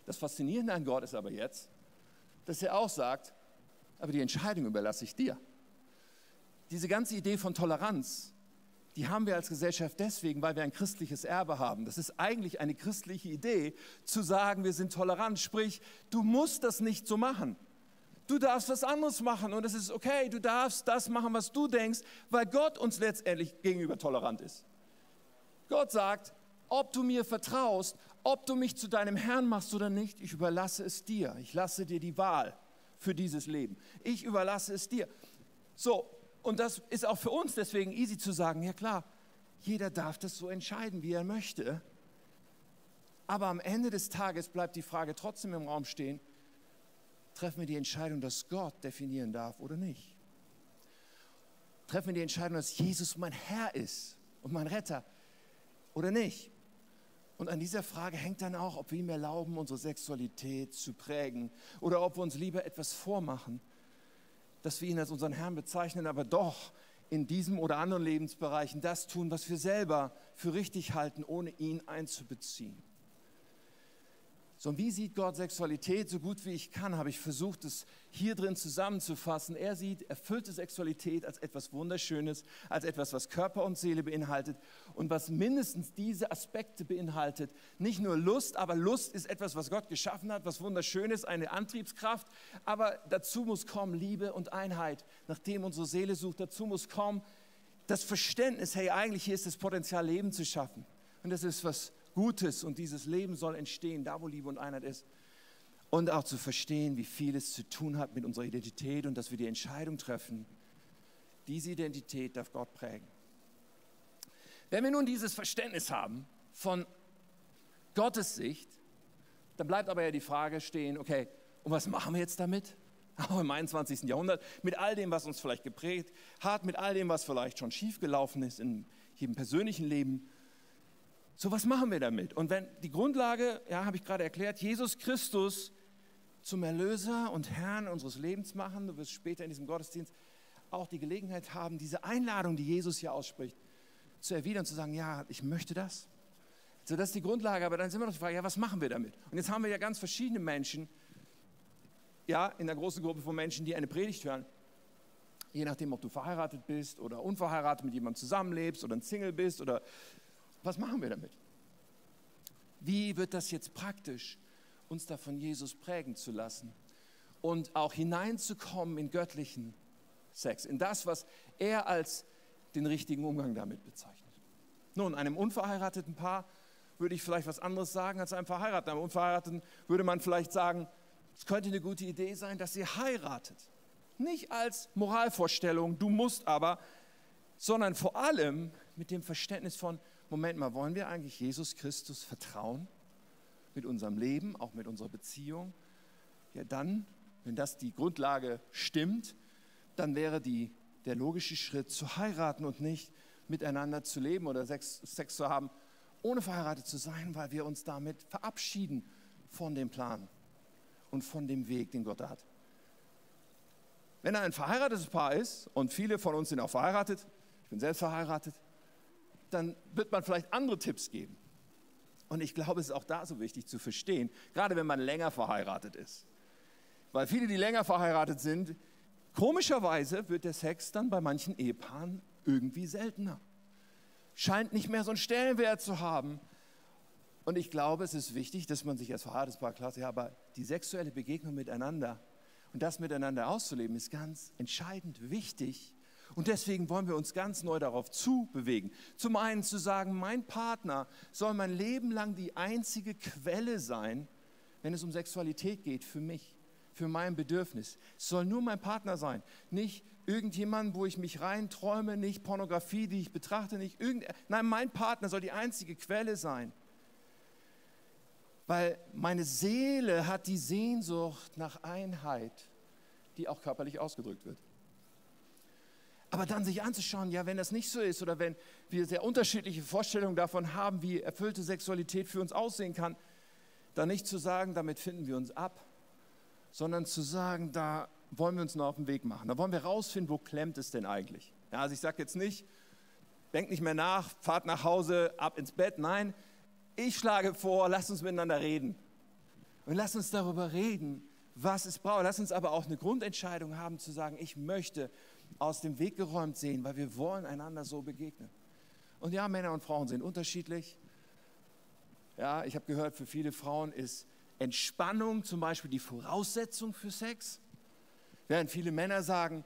Das Faszinierende an Gott ist aber jetzt, dass er auch sagt, aber die Entscheidung überlasse ich dir. Diese ganze Idee von Toleranz, die haben wir als Gesellschaft deswegen, weil wir ein christliches Erbe haben. Das ist eigentlich eine christliche Idee, zu sagen, wir sind tolerant. Sprich, du musst das nicht so machen. Du darfst was anderes machen und es ist okay. Du darfst das machen, was du denkst, weil Gott uns letztendlich gegenüber tolerant ist. Gott sagt, ob du mir vertraust, ob du mich zu deinem Herrn machst oder nicht, ich überlasse es dir. Ich lasse dir die Wahl für dieses Leben. Ich überlasse es dir. So, und das ist auch für uns deswegen easy zu sagen, ja klar, jeder darf das so entscheiden, wie er möchte. Aber am Ende des Tages bleibt die Frage trotzdem im Raum stehen, treffen wir die Entscheidung, dass Gott definieren darf oder nicht? Treffen wir die Entscheidung, dass Jesus mein Herr ist und mein Retter oder nicht? Und an dieser Frage hängt dann auch, ob wir ihm erlauben, unsere Sexualität zu prägen oder ob wir uns lieber etwas vormachen dass wir ihn als unseren Herrn bezeichnen, aber doch in diesem oder anderen Lebensbereichen das tun, was wir selber für richtig halten, ohne ihn einzubeziehen. So, wie sieht Gott Sexualität? So gut wie ich kann, habe ich versucht, es hier drin zusammenzufassen. Er sieht erfüllte Sexualität als etwas Wunderschönes, als etwas, was Körper und Seele beinhaltet und was mindestens diese Aspekte beinhaltet. Nicht nur Lust, aber Lust ist etwas, was Gott geschaffen hat, was wunderschön ist, eine Antriebskraft. Aber dazu muss kommen Liebe und Einheit, nachdem unsere Seele sucht. Dazu muss kommen das Verständnis, hey, eigentlich hier ist das Potenzial, Leben zu schaffen. Und das ist was Gutes und dieses Leben soll entstehen, da wo Liebe und Einheit ist. Und auch zu verstehen, wie viel es zu tun hat mit unserer Identität und dass wir die Entscheidung treffen, diese Identität darf Gott prägen. Wenn wir nun dieses Verständnis haben von Gottes Sicht, dann bleibt aber ja die Frage stehen, okay, Und was machen wir jetzt damit? Auch im 21. Jahrhundert, mit all dem, was uns vielleicht geprägt hat, mit all dem, was vielleicht schon schiefgelaufen ist in jedem persönlichen Leben. So, was machen wir damit? Und wenn die Grundlage, ja, habe ich gerade erklärt, Jesus Christus zum Erlöser und Herrn unseres Lebens machen, du wirst später in diesem Gottesdienst auch die Gelegenheit haben, diese Einladung, die Jesus hier ausspricht, zu erwidern, zu sagen, ja, ich möchte das. So, das ist die Grundlage, aber dann sind wir noch die Frage, ja, was machen wir damit? Und jetzt haben wir ja ganz verschiedene Menschen, ja, in der großen Gruppe von Menschen, die eine Predigt hören. Je nachdem, ob du verheiratet bist oder unverheiratet mit jemandem zusammenlebst oder ein Single bist oder was machen wir damit? Wie wird das jetzt praktisch, uns da von Jesus prägen zu lassen und auch hineinzukommen in göttlichen Sex, in das, was er als den richtigen Umgang damit bezeichnet. Nun, einem unverheirateten Paar würde ich vielleicht was anderes sagen als einem Verheirateten. Einem Unverheirateten würde man vielleicht sagen, es könnte eine gute Idee sein, dass ihr heiratet. Nicht als Moralvorstellung, du musst aber, sondern vor allem mit dem Verständnis von, Moment mal, wollen wir eigentlich Jesus Christus vertrauen? Mit unserem Leben, auch mit unserer Beziehung? Ja, dann, wenn das die Grundlage stimmt, dann wäre die, der logische Schritt zu heiraten und nicht miteinander zu leben oder Sex, Sex zu haben, ohne verheiratet zu sein, weil wir uns damit verabschieden von dem Plan und von dem Weg, den Gott hat. Wenn ein verheiratetes Paar ist, und viele von uns sind auch verheiratet, ich bin selbst verheiratet, dann wird man vielleicht andere Tipps geben. Und ich glaube, es ist auch da so wichtig zu verstehen, gerade wenn man länger verheiratet ist. Weil viele, die länger verheiratet sind, Komischerweise wird der Sex dann bei manchen Ehepaaren irgendwie seltener. Scheint nicht mehr so einen Stellenwert zu haben. Und ich glaube, es ist wichtig, dass man sich als verheiratetes Paar klar sagt, ja, aber die sexuelle Begegnung miteinander und das miteinander auszuleben, ist ganz entscheidend wichtig. Und deswegen wollen wir uns ganz neu darauf zubewegen. Zum einen zu sagen, mein Partner soll mein Leben lang die einzige Quelle sein, wenn es um Sexualität geht für mich für mein Bedürfnis. Es soll nur mein Partner sein, nicht irgendjemand, wo ich mich reinträume, nicht Pornografie, die ich betrachte, nicht irgend. Nein, mein Partner soll die einzige Quelle sein. Weil meine Seele hat die Sehnsucht nach Einheit, die auch körperlich ausgedrückt wird. Aber dann sich anzuschauen, ja, wenn das nicht so ist oder wenn wir sehr unterschiedliche Vorstellungen davon haben, wie erfüllte Sexualität für uns aussehen kann, dann nicht zu sagen, damit finden wir uns ab, sondern zu sagen, da wollen wir uns noch auf den Weg machen. Da wollen wir rausfinden, wo klemmt es denn eigentlich. Ja, also ich sage jetzt nicht, denkt nicht mehr nach, fahrt nach Hause, ab ins Bett. Nein, ich schlage vor, lasst uns miteinander reden. Und lasst uns darüber reden, was es braucht. Lasst uns aber auch eine Grundentscheidung haben, zu sagen, ich möchte aus dem Weg geräumt sehen, weil wir wollen einander so begegnen. Und ja, Männer und Frauen sind unterschiedlich. Ja, ich habe gehört, für viele Frauen ist Entspannung zum Beispiel die Voraussetzung für Sex? Während viele Männer sagen,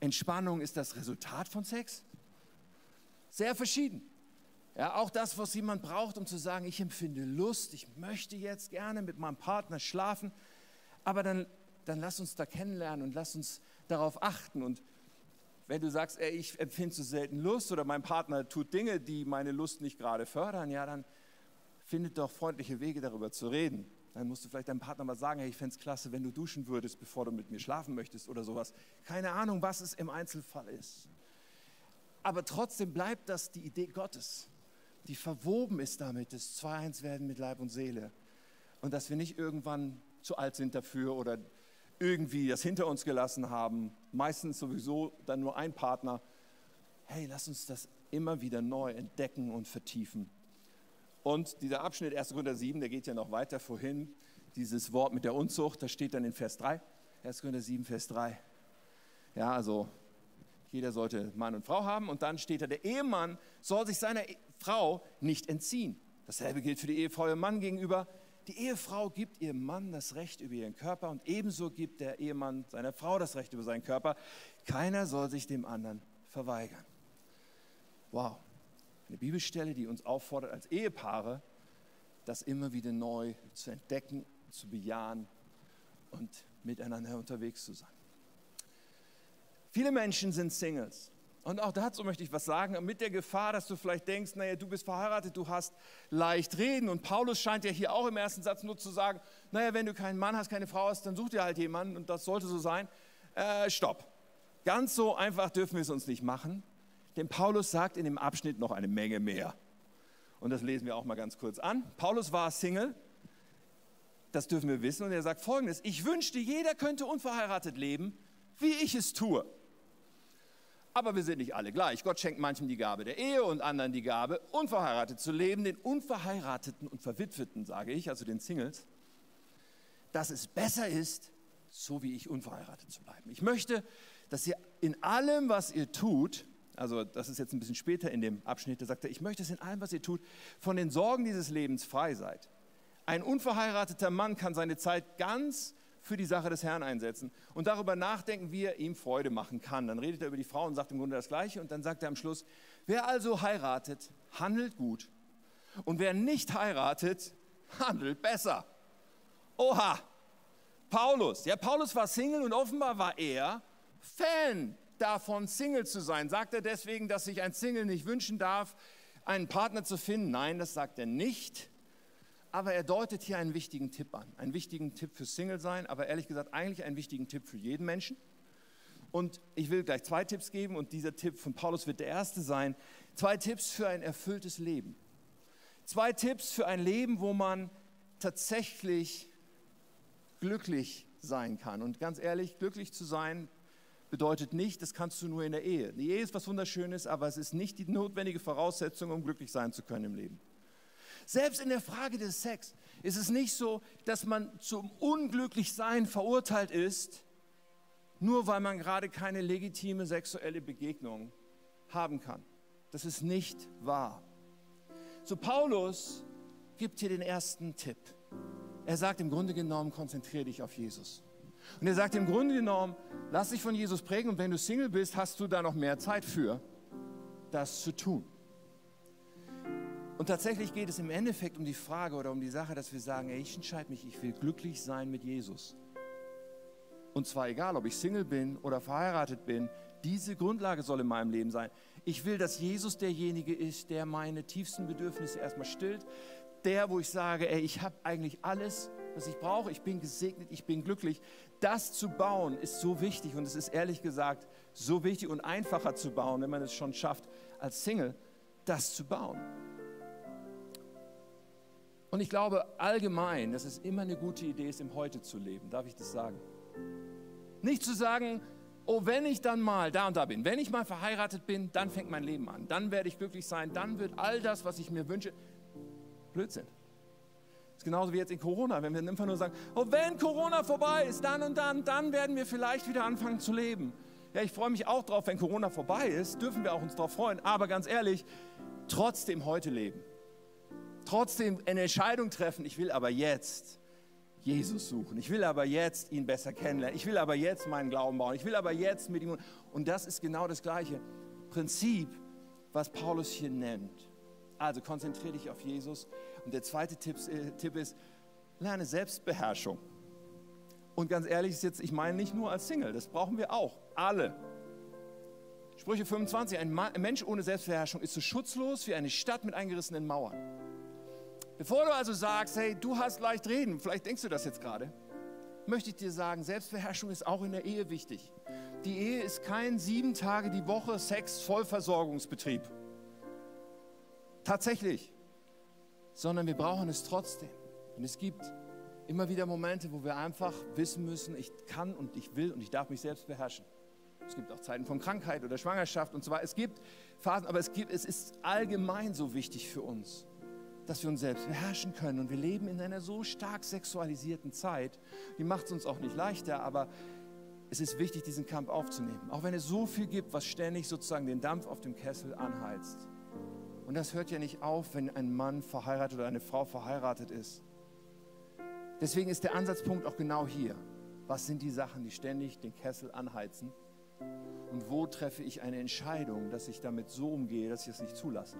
Entspannung ist das Resultat von Sex? Sehr verschieden. Ja, auch das, was jemand braucht, um zu sagen, ich empfinde Lust, ich möchte jetzt gerne mit meinem Partner schlafen, aber dann, dann lass uns da kennenlernen und lass uns darauf achten. Und wenn du sagst, ey, ich empfinde zu selten Lust oder mein Partner tut Dinge, die meine Lust nicht gerade fördern, ja, dann findet doch freundliche Wege, darüber zu reden. Dann musst du vielleicht deinem Partner mal sagen, hey, ich fände es klasse, wenn du duschen würdest, bevor du mit mir schlafen möchtest oder sowas. Keine Ahnung, was es im Einzelfall ist. Aber trotzdem bleibt das die Idee Gottes, die verwoben ist damit, dass zwei eins werden mit Leib und Seele. Und dass wir nicht irgendwann zu alt sind dafür oder irgendwie das hinter uns gelassen haben. Meistens sowieso dann nur ein Partner. Hey, lass uns das immer wieder neu entdecken und vertiefen. Und dieser Abschnitt 1. Korinther 7, der geht ja noch weiter vorhin. Dieses Wort mit der Unzucht, das steht dann in Vers 3. 1. Korinther 7, Vers 3. Ja, also jeder sollte Mann und Frau haben. Und dann steht da, der Ehemann soll sich seiner Frau nicht entziehen. Dasselbe gilt für die Ehefrau ihrem Mann gegenüber. Die Ehefrau gibt ihrem Mann das Recht über ihren Körper und ebenso gibt der Ehemann seiner Frau das Recht über seinen Körper. Keiner soll sich dem anderen verweigern. Wow. Eine Bibelstelle, die uns auffordert, als Ehepaare das immer wieder neu zu entdecken, zu bejahen und miteinander unterwegs zu sein. Viele Menschen sind Singles Und auch dazu möchte ich was sagen, mit der Gefahr, dass du vielleicht denkst, naja, du bist verheiratet, du hast leicht reden. Und Paulus scheint ja hier auch im ersten Satz nur zu sagen, naja, wenn du keinen Mann hast, keine Frau hast, dann such dir halt jemanden und das sollte so sein. Äh, stopp. Ganz so einfach dürfen wir es uns nicht machen, denn Paulus sagt in dem Abschnitt noch eine Menge mehr. Und das lesen wir auch mal ganz kurz an. Paulus war Single, das dürfen wir wissen, und er sagt folgendes, ich wünschte, jeder könnte unverheiratet leben, wie ich es tue. Aber wir sind nicht alle gleich. Gott schenkt manchem die Gabe der Ehe und anderen die Gabe, unverheiratet zu leben. Den Unverheirateten und Verwitweten, sage ich, also den Singles, dass es besser ist, so wie ich unverheiratet zu bleiben. Ich möchte, dass ihr in allem, was ihr tut, also das ist jetzt ein bisschen später in dem Abschnitt, da sagt er, ich möchte, dass in allem, was ihr tut, von den Sorgen dieses Lebens frei seid. Ein unverheirateter Mann kann seine Zeit ganz für die Sache des Herrn einsetzen und darüber nachdenken, wie er ihm Freude machen kann. Dann redet er über die Frau und sagt im Grunde das Gleiche und dann sagt er am Schluss, wer also heiratet, handelt gut und wer nicht heiratet, handelt besser. Oha, Paulus. Ja, Paulus war Single und offenbar war er Fan davon, Single zu sein. Sagt er deswegen, dass sich ein Single nicht wünschen darf, einen Partner zu finden? Nein, das sagt er nicht aber er deutet hier einen wichtigen Tipp an. Einen wichtigen Tipp für Single sein, aber ehrlich gesagt eigentlich einen wichtigen Tipp für jeden Menschen. Und ich will gleich zwei Tipps geben und dieser Tipp von Paulus wird der erste sein. Zwei Tipps für ein erfülltes Leben. Zwei Tipps für ein Leben, wo man tatsächlich glücklich sein kann. Und ganz ehrlich, glücklich zu sein bedeutet nicht, das kannst du nur in der Ehe. Die Ehe ist was Wunderschönes, aber es ist nicht die notwendige Voraussetzung, um glücklich sein zu können im Leben. Selbst in der Frage des Sex ist es nicht so, dass man zum Unglücklichsein verurteilt ist, nur weil man gerade keine legitime sexuelle Begegnung haben kann. Das ist nicht wahr. So Paulus gibt hier den ersten Tipp. Er sagt im Grunde genommen, konzentriere dich auf Jesus. Und er sagt im Grunde genommen, lass dich von Jesus prägen und wenn du Single bist, hast du da noch mehr Zeit für, das zu tun. Und tatsächlich geht es im Endeffekt um die Frage oder um die Sache, dass wir sagen, ey, ich entscheide mich, ich will glücklich sein mit Jesus. Und zwar egal, ob ich Single bin oder verheiratet bin, diese Grundlage soll in meinem Leben sein. Ich will, dass Jesus derjenige ist, der meine tiefsten Bedürfnisse erstmal stillt. Der, wo ich sage, ey, ich habe eigentlich alles, was ich brauche. Ich bin gesegnet, ich bin glücklich. Das zu bauen ist so wichtig und es ist ehrlich gesagt so wichtig und einfacher zu bauen, wenn man es schon schafft, als Single das zu bauen. Und ich glaube allgemein, dass es immer eine gute Idee ist, im Heute zu leben. Darf ich das sagen? Nicht zu sagen, oh, wenn ich dann mal da und da bin, wenn ich mal verheiratet bin, dann fängt mein Leben an. Dann werde ich glücklich sein, dann wird all das, was ich mir wünsche, Blödsinn. Das ist genauso wie jetzt in Corona, wenn wir einfach nur sagen, oh, wenn Corona vorbei ist, dann und dann, dann werden wir vielleicht wieder anfangen zu leben. Ja, ich freue mich auch drauf, wenn Corona vorbei ist, dürfen wir auch uns darauf freuen. Aber ganz ehrlich, trotzdem heute leben trotzdem eine Entscheidung treffen, ich will aber jetzt Jesus suchen. Ich will aber jetzt ihn besser kennenlernen. Ich will aber jetzt meinen Glauben bauen. Ich will aber jetzt mit ihm. Und das ist genau das gleiche Prinzip, was Paulus hier nennt. Also konzentriere dich auf Jesus. Und der zweite Tipp, äh, Tipp ist, lerne Selbstbeherrschung. Und ganz ehrlich ist jetzt, ich meine nicht nur als Single, das brauchen wir auch, alle. Sprüche 25, ein Mensch ohne Selbstbeherrschung ist so schutzlos wie eine Stadt mit eingerissenen Mauern. Bevor du also sagst, hey, du hast leicht reden, vielleicht denkst du das jetzt gerade, möchte ich dir sagen, Selbstbeherrschung ist auch in der Ehe wichtig. Die Ehe ist kein sieben Tage die Woche Sex-Vollversorgungsbetrieb. Tatsächlich. Sondern wir brauchen es trotzdem. Und es gibt immer wieder Momente, wo wir einfach wissen müssen, ich kann und ich will und ich darf mich selbst beherrschen. Es gibt auch Zeiten von Krankheit oder Schwangerschaft und so weiter. Es gibt Phasen, aber es, gibt, es ist allgemein so wichtig für uns dass wir uns selbst beherrschen können. Und wir leben in einer so stark sexualisierten Zeit, die macht es uns auch nicht leichter, aber es ist wichtig, diesen Kampf aufzunehmen. Auch wenn es so viel gibt, was ständig sozusagen den Dampf auf dem Kessel anheizt. Und das hört ja nicht auf, wenn ein Mann verheiratet oder eine Frau verheiratet ist. Deswegen ist der Ansatzpunkt auch genau hier. Was sind die Sachen, die ständig den Kessel anheizen? Und wo treffe ich eine Entscheidung, dass ich damit so umgehe, dass ich es nicht zulasse?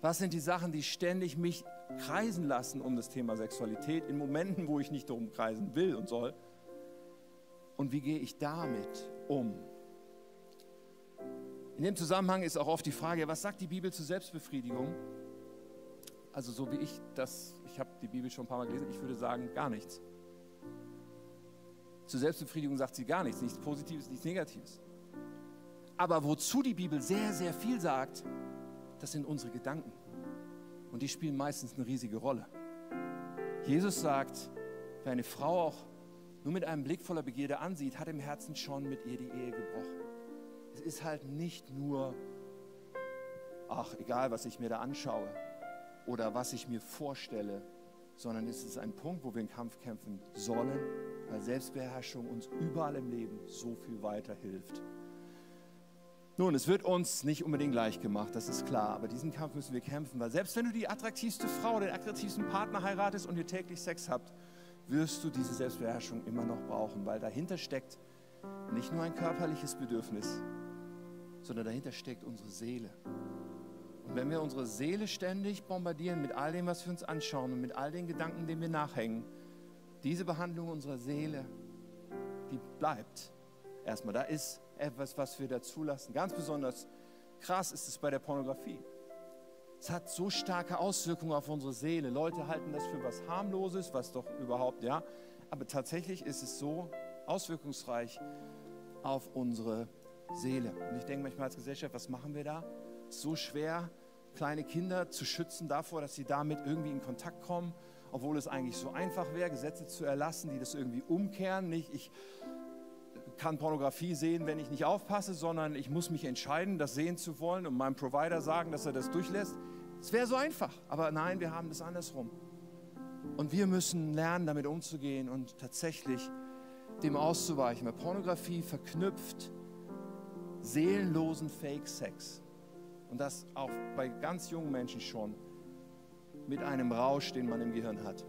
Was sind die Sachen, die ständig mich kreisen lassen um das Thema Sexualität in Momenten, wo ich nicht darum kreisen will und soll? Und wie gehe ich damit um? In dem Zusammenhang ist auch oft die Frage, was sagt die Bibel zur Selbstbefriedigung? Also so wie ich das, ich habe die Bibel schon ein paar Mal gelesen, ich würde sagen, gar nichts. Zur Selbstbefriedigung sagt sie gar nichts, nichts Positives, nichts Negatives. Aber wozu die Bibel sehr, sehr viel sagt, das sind unsere Gedanken. Und die spielen meistens eine riesige Rolle. Jesus sagt, wer eine Frau auch nur mit einem Blick voller Begierde ansieht, hat im Herzen schon mit ihr die Ehe gebrochen. Es ist halt nicht nur, ach, egal, was ich mir da anschaue oder was ich mir vorstelle, sondern es ist ein Punkt, wo wir einen Kampf kämpfen sollen, weil Selbstbeherrschung uns überall im Leben so viel weiterhilft. Nun, es wird uns nicht unbedingt leicht gemacht, das ist klar, aber diesen Kampf müssen wir kämpfen, weil selbst wenn du die attraktivste Frau, den attraktivsten Partner heiratest und ihr täglich Sex habt, wirst du diese Selbstbeherrschung immer noch brauchen, weil dahinter steckt nicht nur ein körperliches Bedürfnis, sondern dahinter steckt unsere Seele. Und wenn wir unsere Seele ständig bombardieren mit all dem, was wir uns anschauen und mit all den Gedanken, denen wir nachhängen, diese Behandlung unserer Seele, die bleibt erstmal. Da ist etwas, was wir da zulassen. Ganz besonders krass ist es bei der Pornografie. Es hat so starke Auswirkungen auf unsere Seele. Leute halten das für was harmloses, was doch überhaupt, ja. Aber tatsächlich ist es so auswirkungsreich auf unsere Seele. Und ich denke manchmal als Gesellschaft, was machen wir da? So schwer, kleine Kinder zu schützen davor, dass sie damit irgendwie in Kontakt kommen, obwohl es eigentlich so einfach wäre, Gesetze zu erlassen, die das irgendwie umkehren. Nicht, ich kann Pornografie sehen, wenn ich nicht aufpasse, sondern ich muss mich entscheiden, das sehen zu wollen und meinem Provider sagen, dass er das durchlässt. Es wäre so einfach, aber nein, wir haben das andersrum. Und wir müssen lernen, damit umzugehen und tatsächlich dem auszuweichen. Weil Pornografie verknüpft seelenlosen Fake-Sex. Und das auch bei ganz jungen Menschen schon mit einem Rausch, den man im Gehirn hat.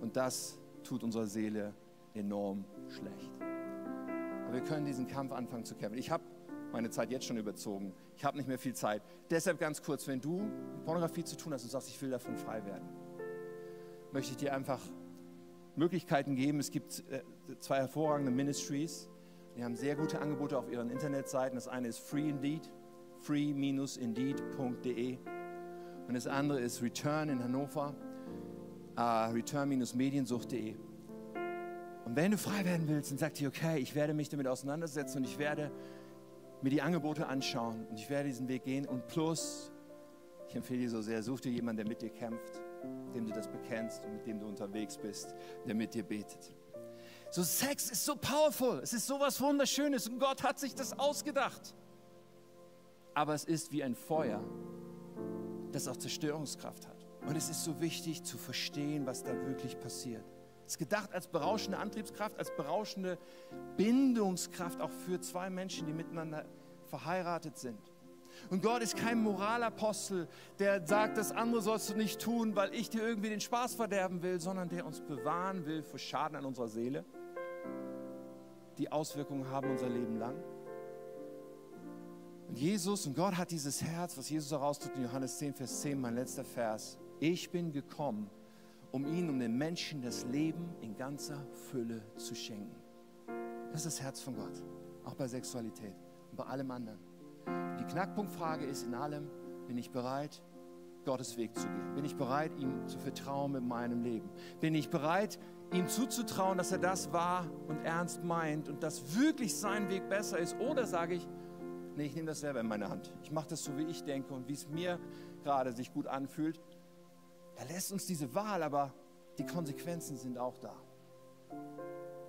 Und das tut unserer Seele enorm schlecht. Wir können diesen Kampf anfangen zu kämpfen. Ich habe meine Zeit jetzt schon überzogen. Ich habe nicht mehr viel Zeit. Deshalb ganz kurz, wenn du mit Pornografie zu tun hast und sagst, ich will davon frei werden, möchte ich dir einfach Möglichkeiten geben. Es gibt äh, zwei hervorragende Ministries. Die haben sehr gute Angebote auf ihren Internetseiten. Das eine ist Free Indeed, free-indeed.de. Und das andere ist Return in Hannover, uh, return-mediensucht.de. Und wenn du frei werden willst, dann sag dir, okay, ich werde mich damit auseinandersetzen und ich werde mir die Angebote anschauen und ich werde diesen Weg gehen. Und plus, ich empfehle dir so sehr, such dir jemanden, der mit dir kämpft, dem du das bekennst und mit dem du unterwegs bist, der mit dir betet. So Sex ist so powerful, es ist so was Wunderschönes und Gott hat sich das ausgedacht. Aber es ist wie ein Feuer, das auch Zerstörungskraft hat. Und es ist so wichtig zu verstehen, was da wirklich passiert. Ist gedacht als berauschende Antriebskraft, als berauschende Bindungskraft auch für zwei Menschen, die miteinander verheiratet sind. Und Gott ist kein Moralapostel, der sagt, das andere sollst du nicht tun, weil ich dir irgendwie den Spaß verderben will, sondern der uns bewahren will vor Schaden an unserer Seele, die Auswirkungen haben unser Leben lang. Und Jesus und Gott hat dieses Herz, was Jesus heraustut in Johannes 10, Vers 10, mein letzter Vers. Ich bin gekommen, um ihnen, um den Menschen das Leben in ganzer Fülle zu schenken. Das ist das Herz von Gott, auch bei Sexualität und bei allem anderen. Die Knackpunktfrage ist in allem, bin ich bereit, Gottes Weg zu gehen? Bin ich bereit, ihm zu vertrauen mit meinem Leben? Bin ich bereit, ihm zuzutrauen, dass er das wahr und ernst meint und dass wirklich sein Weg besser ist? Oder sage ich, nee, ich nehme das selber in meine Hand. Ich mache das so, wie ich denke und wie es mir gerade sich gut anfühlt er lässt uns diese Wahl, aber die Konsequenzen sind auch da.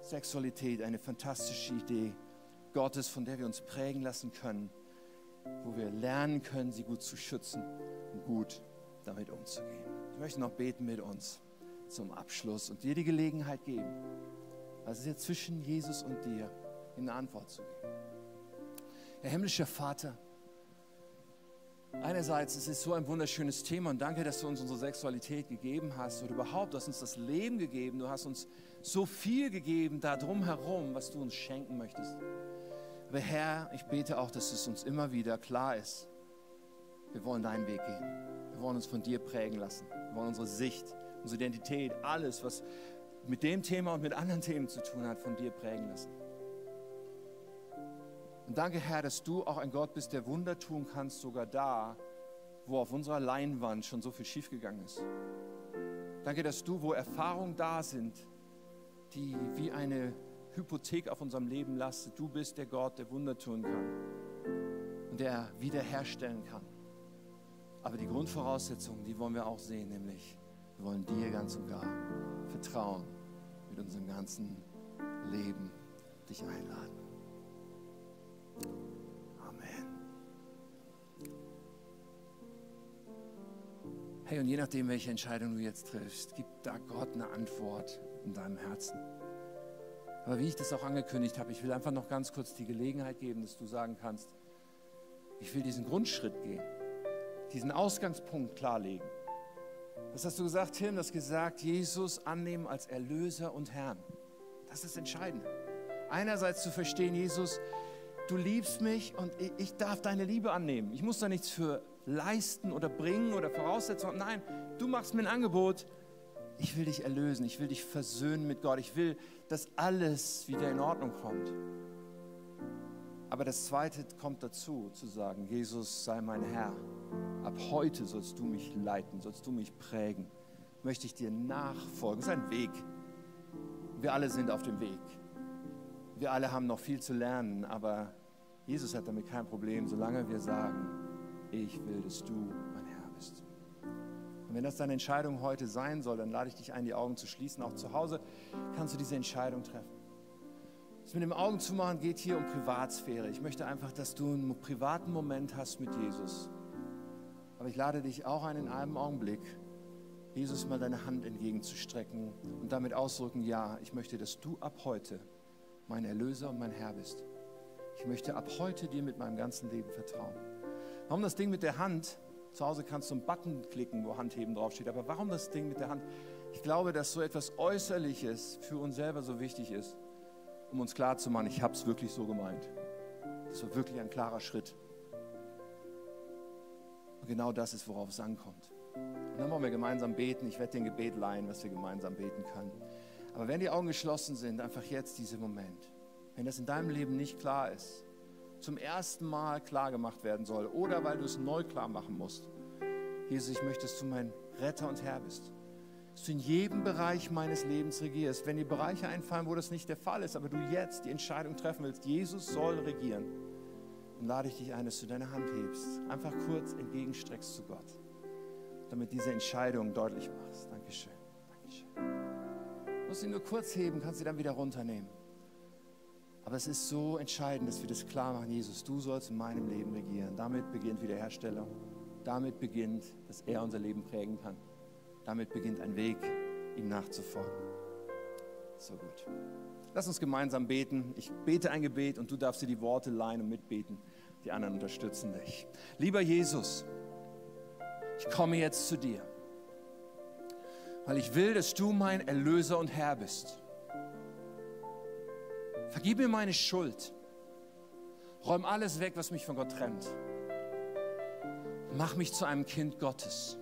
Sexualität, eine fantastische Idee Gottes, von der wir uns prägen lassen können, wo wir lernen können, sie gut zu schützen und gut damit umzugehen. Ich möchte noch beten mit uns zum Abschluss und dir die Gelegenheit geben, ist jetzt zwischen Jesus und dir, ihm eine Antwort zu geben. Herr himmlischer Vater, Einerseits es ist es so ein wunderschönes Thema und danke, dass du uns unsere Sexualität gegeben hast oder überhaupt, du hast uns das Leben gegeben, du hast uns so viel gegeben da drumherum, was du uns schenken möchtest. Aber Herr, ich bete auch, dass es uns immer wieder klar ist, wir wollen deinen Weg gehen. Wir wollen uns von dir prägen lassen. Wir wollen unsere Sicht, unsere Identität, alles, was mit dem Thema und mit anderen Themen zu tun hat, von dir prägen lassen. Und danke, Herr, dass du auch ein Gott bist, der Wunder tun kannst, sogar da, wo auf unserer Leinwand schon so viel schiefgegangen ist. Danke, dass du, wo Erfahrungen da sind, die wie eine Hypothek auf unserem Leben lastet, du bist der Gott, der Wunder tun kann und der wiederherstellen kann. Aber die Grundvoraussetzungen, die wollen wir auch sehen, nämlich wir wollen dir ganz und gar vertrauen mit unserem ganzen Leben, dich einladen. Hey, und je nachdem, welche Entscheidung du jetzt triffst, gibt da Gott eine Antwort in deinem Herzen. Aber wie ich das auch angekündigt habe, ich will einfach noch ganz kurz die Gelegenheit geben, dass du sagen kannst, ich will diesen Grundschritt gehen, diesen Ausgangspunkt klarlegen. Was hast du gesagt, Tim? Du hast gesagt, Jesus annehmen als Erlöser und Herrn. Das ist entscheidend. Einerseits zu verstehen, Jesus, du liebst mich und ich darf deine Liebe annehmen. Ich muss da nichts für leisten oder bringen oder Voraussetzungen. Nein, du machst mir ein Angebot. Ich will dich erlösen, ich will dich versöhnen mit Gott. Ich will, dass alles wieder in Ordnung kommt. Aber das Zweite kommt dazu, zu sagen, Jesus sei mein Herr. Ab heute sollst du mich leiten, sollst du mich prägen. Möchte ich dir nachfolgen. Es ist ein Weg. Wir alle sind auf dem Weg. Wir alle haben noch viel zu lernen, aber Jesus hat damit kein Problem, solange wir sagen, ich will, dass du mein Herr bist. Und wenn das deine Entscheidung heute sein soll, dann lade ich dich ein, die Augen zu schließen. Auch zu Hause kannst du diese Entscheidung treffen. Das mit dem Augen zu machen geht hier um Privatsphäre. Ich möchte einfach, dass du einen privaten Moment hast mit Jesus. Aber ich lade dich auch ein, in einem Augenblick Jesus mal deine Hand entgegenzustrecken und damit ausdrücken, ja, ich möchte, dass du ab heute mein Erlöser und mein Herr bist. Ich möchte ab heute dir mit meinem ganzen Leben vertrauen. Warum das Ding mit der Hand? Zu Hause kannst du einen Button klicken, wo Handheben draufsteht. Aber warum das Ding mit der Hand? Ich glaube, dass so etwas Äußerliches für uns selber so wichtig ist, um uns klarzumachen, ich habe es wirklich so gemeint. Das war wirklich ein klarer Schritt. Und genau das ist, worauf es ankommt. Und dann wollen wir gemeinsam beten. Ich werde den Gebet leihen, was wir gemeinsam beten können. Aber wenn die Augen geschlossen sind, einfach jetzt dieser Moment. Wenn das in deinem Leben nicht klar ist, zum ersten Mal klar gemacht werden soll oder weil du es neu klar machen musst. Jesus, ich möchte, dass du mein Retter und Herr bist. Dass du in jedem Bereich meines Lebens regierst. Wenn dir Bereiche einfallen, wo das nicht der Fall ist, aber du jetzt die Entscheidung treffen willst, Jesus soll regieren, dann lade ich dich ein, dass du deine Hand hebst. Einfach kurz entgegenstreckst zu Gott, damit diese Entscheidung deutlich machst. Dankeschön. Dankeschön. Du musst ihn nur kurz heben, kannst sie dann wieder runternehmen. Aber es ist so entscheidend, dass wir das klar machen, Jesus, du sollst in meinem Leben regieren. Damit beginnt Wiederherstellung. Damit beginnt, dass er unser Leben prägen kann. Damit beginnt ein Weg, ihm nachzufolgen. So gut. Lass uns gemeinsam beten. Ich bete ein Gebet und du darfst dir die Worte leihen und mitbeten. Die anderen unterstützen dich. Lieber Jesus, ich komme jetzt zu dir, weil ich will, dass du mein Erlöser und Herr bist. Vergib mir meine Schuld. Räum alles weg, was mich von Gott trennt. Mach mich zu einem Kind Gottes.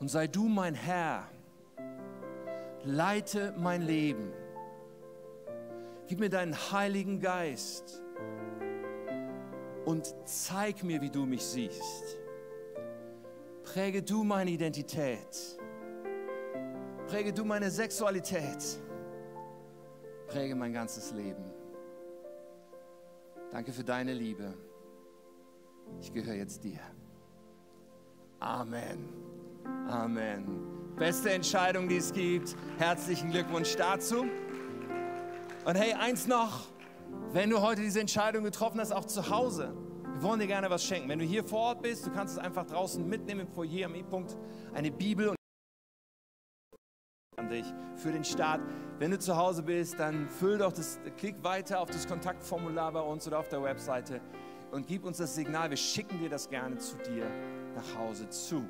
Und sei du mein Herr. Leite mein Leben. Gib mir deinen Heiligen Geist und zeig mir, wie du mich siehst. Präge du meine Identität. Präge du meine Sexualität präge mein ganzes Leben. Danke für deine Liebe. Ich gehöre jetzt dir. Amen. Amen. Beste Entscheidung, die es gibt. Herzlichen Glückwunsch dazu. Und hey, eins noch. Wenn du heute diese Entscheidung getroffen hast, auch zu Hause, wir wollen dir gerne was schenken. Wenn du hier vor Ort bist, du kannst es einfach draußen mitnehmen im Foyer am E-Punkt, eine Bibel an dich für den Start. Wenn du zu Hause bist, dann füll doch das, klick weiter auf das Kontaktformular bei uns oder auf der Webseite und gib uns das Signal. Wir schicken dir das gerne zu dir nach Hause zu.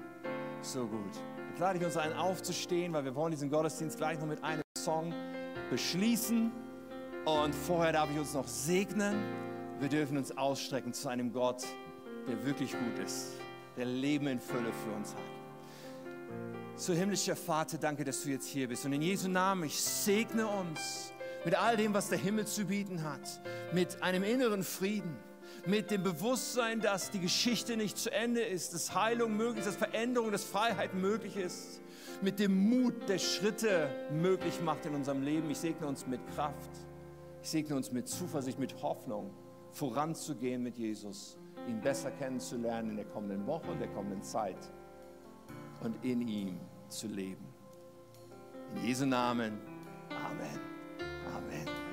So gut. Jetzt lade ich uns ein, aufzustehen, weil wir wollen diesen Gottesdienst gleich noch mit einem Song beschließen. Und vorher darf ich uns noch segnen. Wir dürfen uns ausstrecken zu einem Gott, der wirklich gut ist, der Leben in Fülle für uns hat. So himmlischer Vater, danke, dass du jetzt hier bist. Und in Jesu Namen, ich segne uns mit all dem, was der Himmel zu bieten hat, mit einem inneren Frieden, mit dem Bewusstsein, dass die Geschichte nicht zu Ende ist, dass Heilung möglich ist, dass Veränderung, dass Freiheit möglich ist, mit dem Mut, der Schritte möglich macht in unserem Leben. Ich segne uns mit Kraft, ich segne uns mit Zuversicht, mit Hoffnung, voranzugehen mit Jesus, ihn besser kennenzulernen in der kommenden Woche und der kommenden Zeit und in ihm zu leben. In Jesu Namen. Amen. Amen.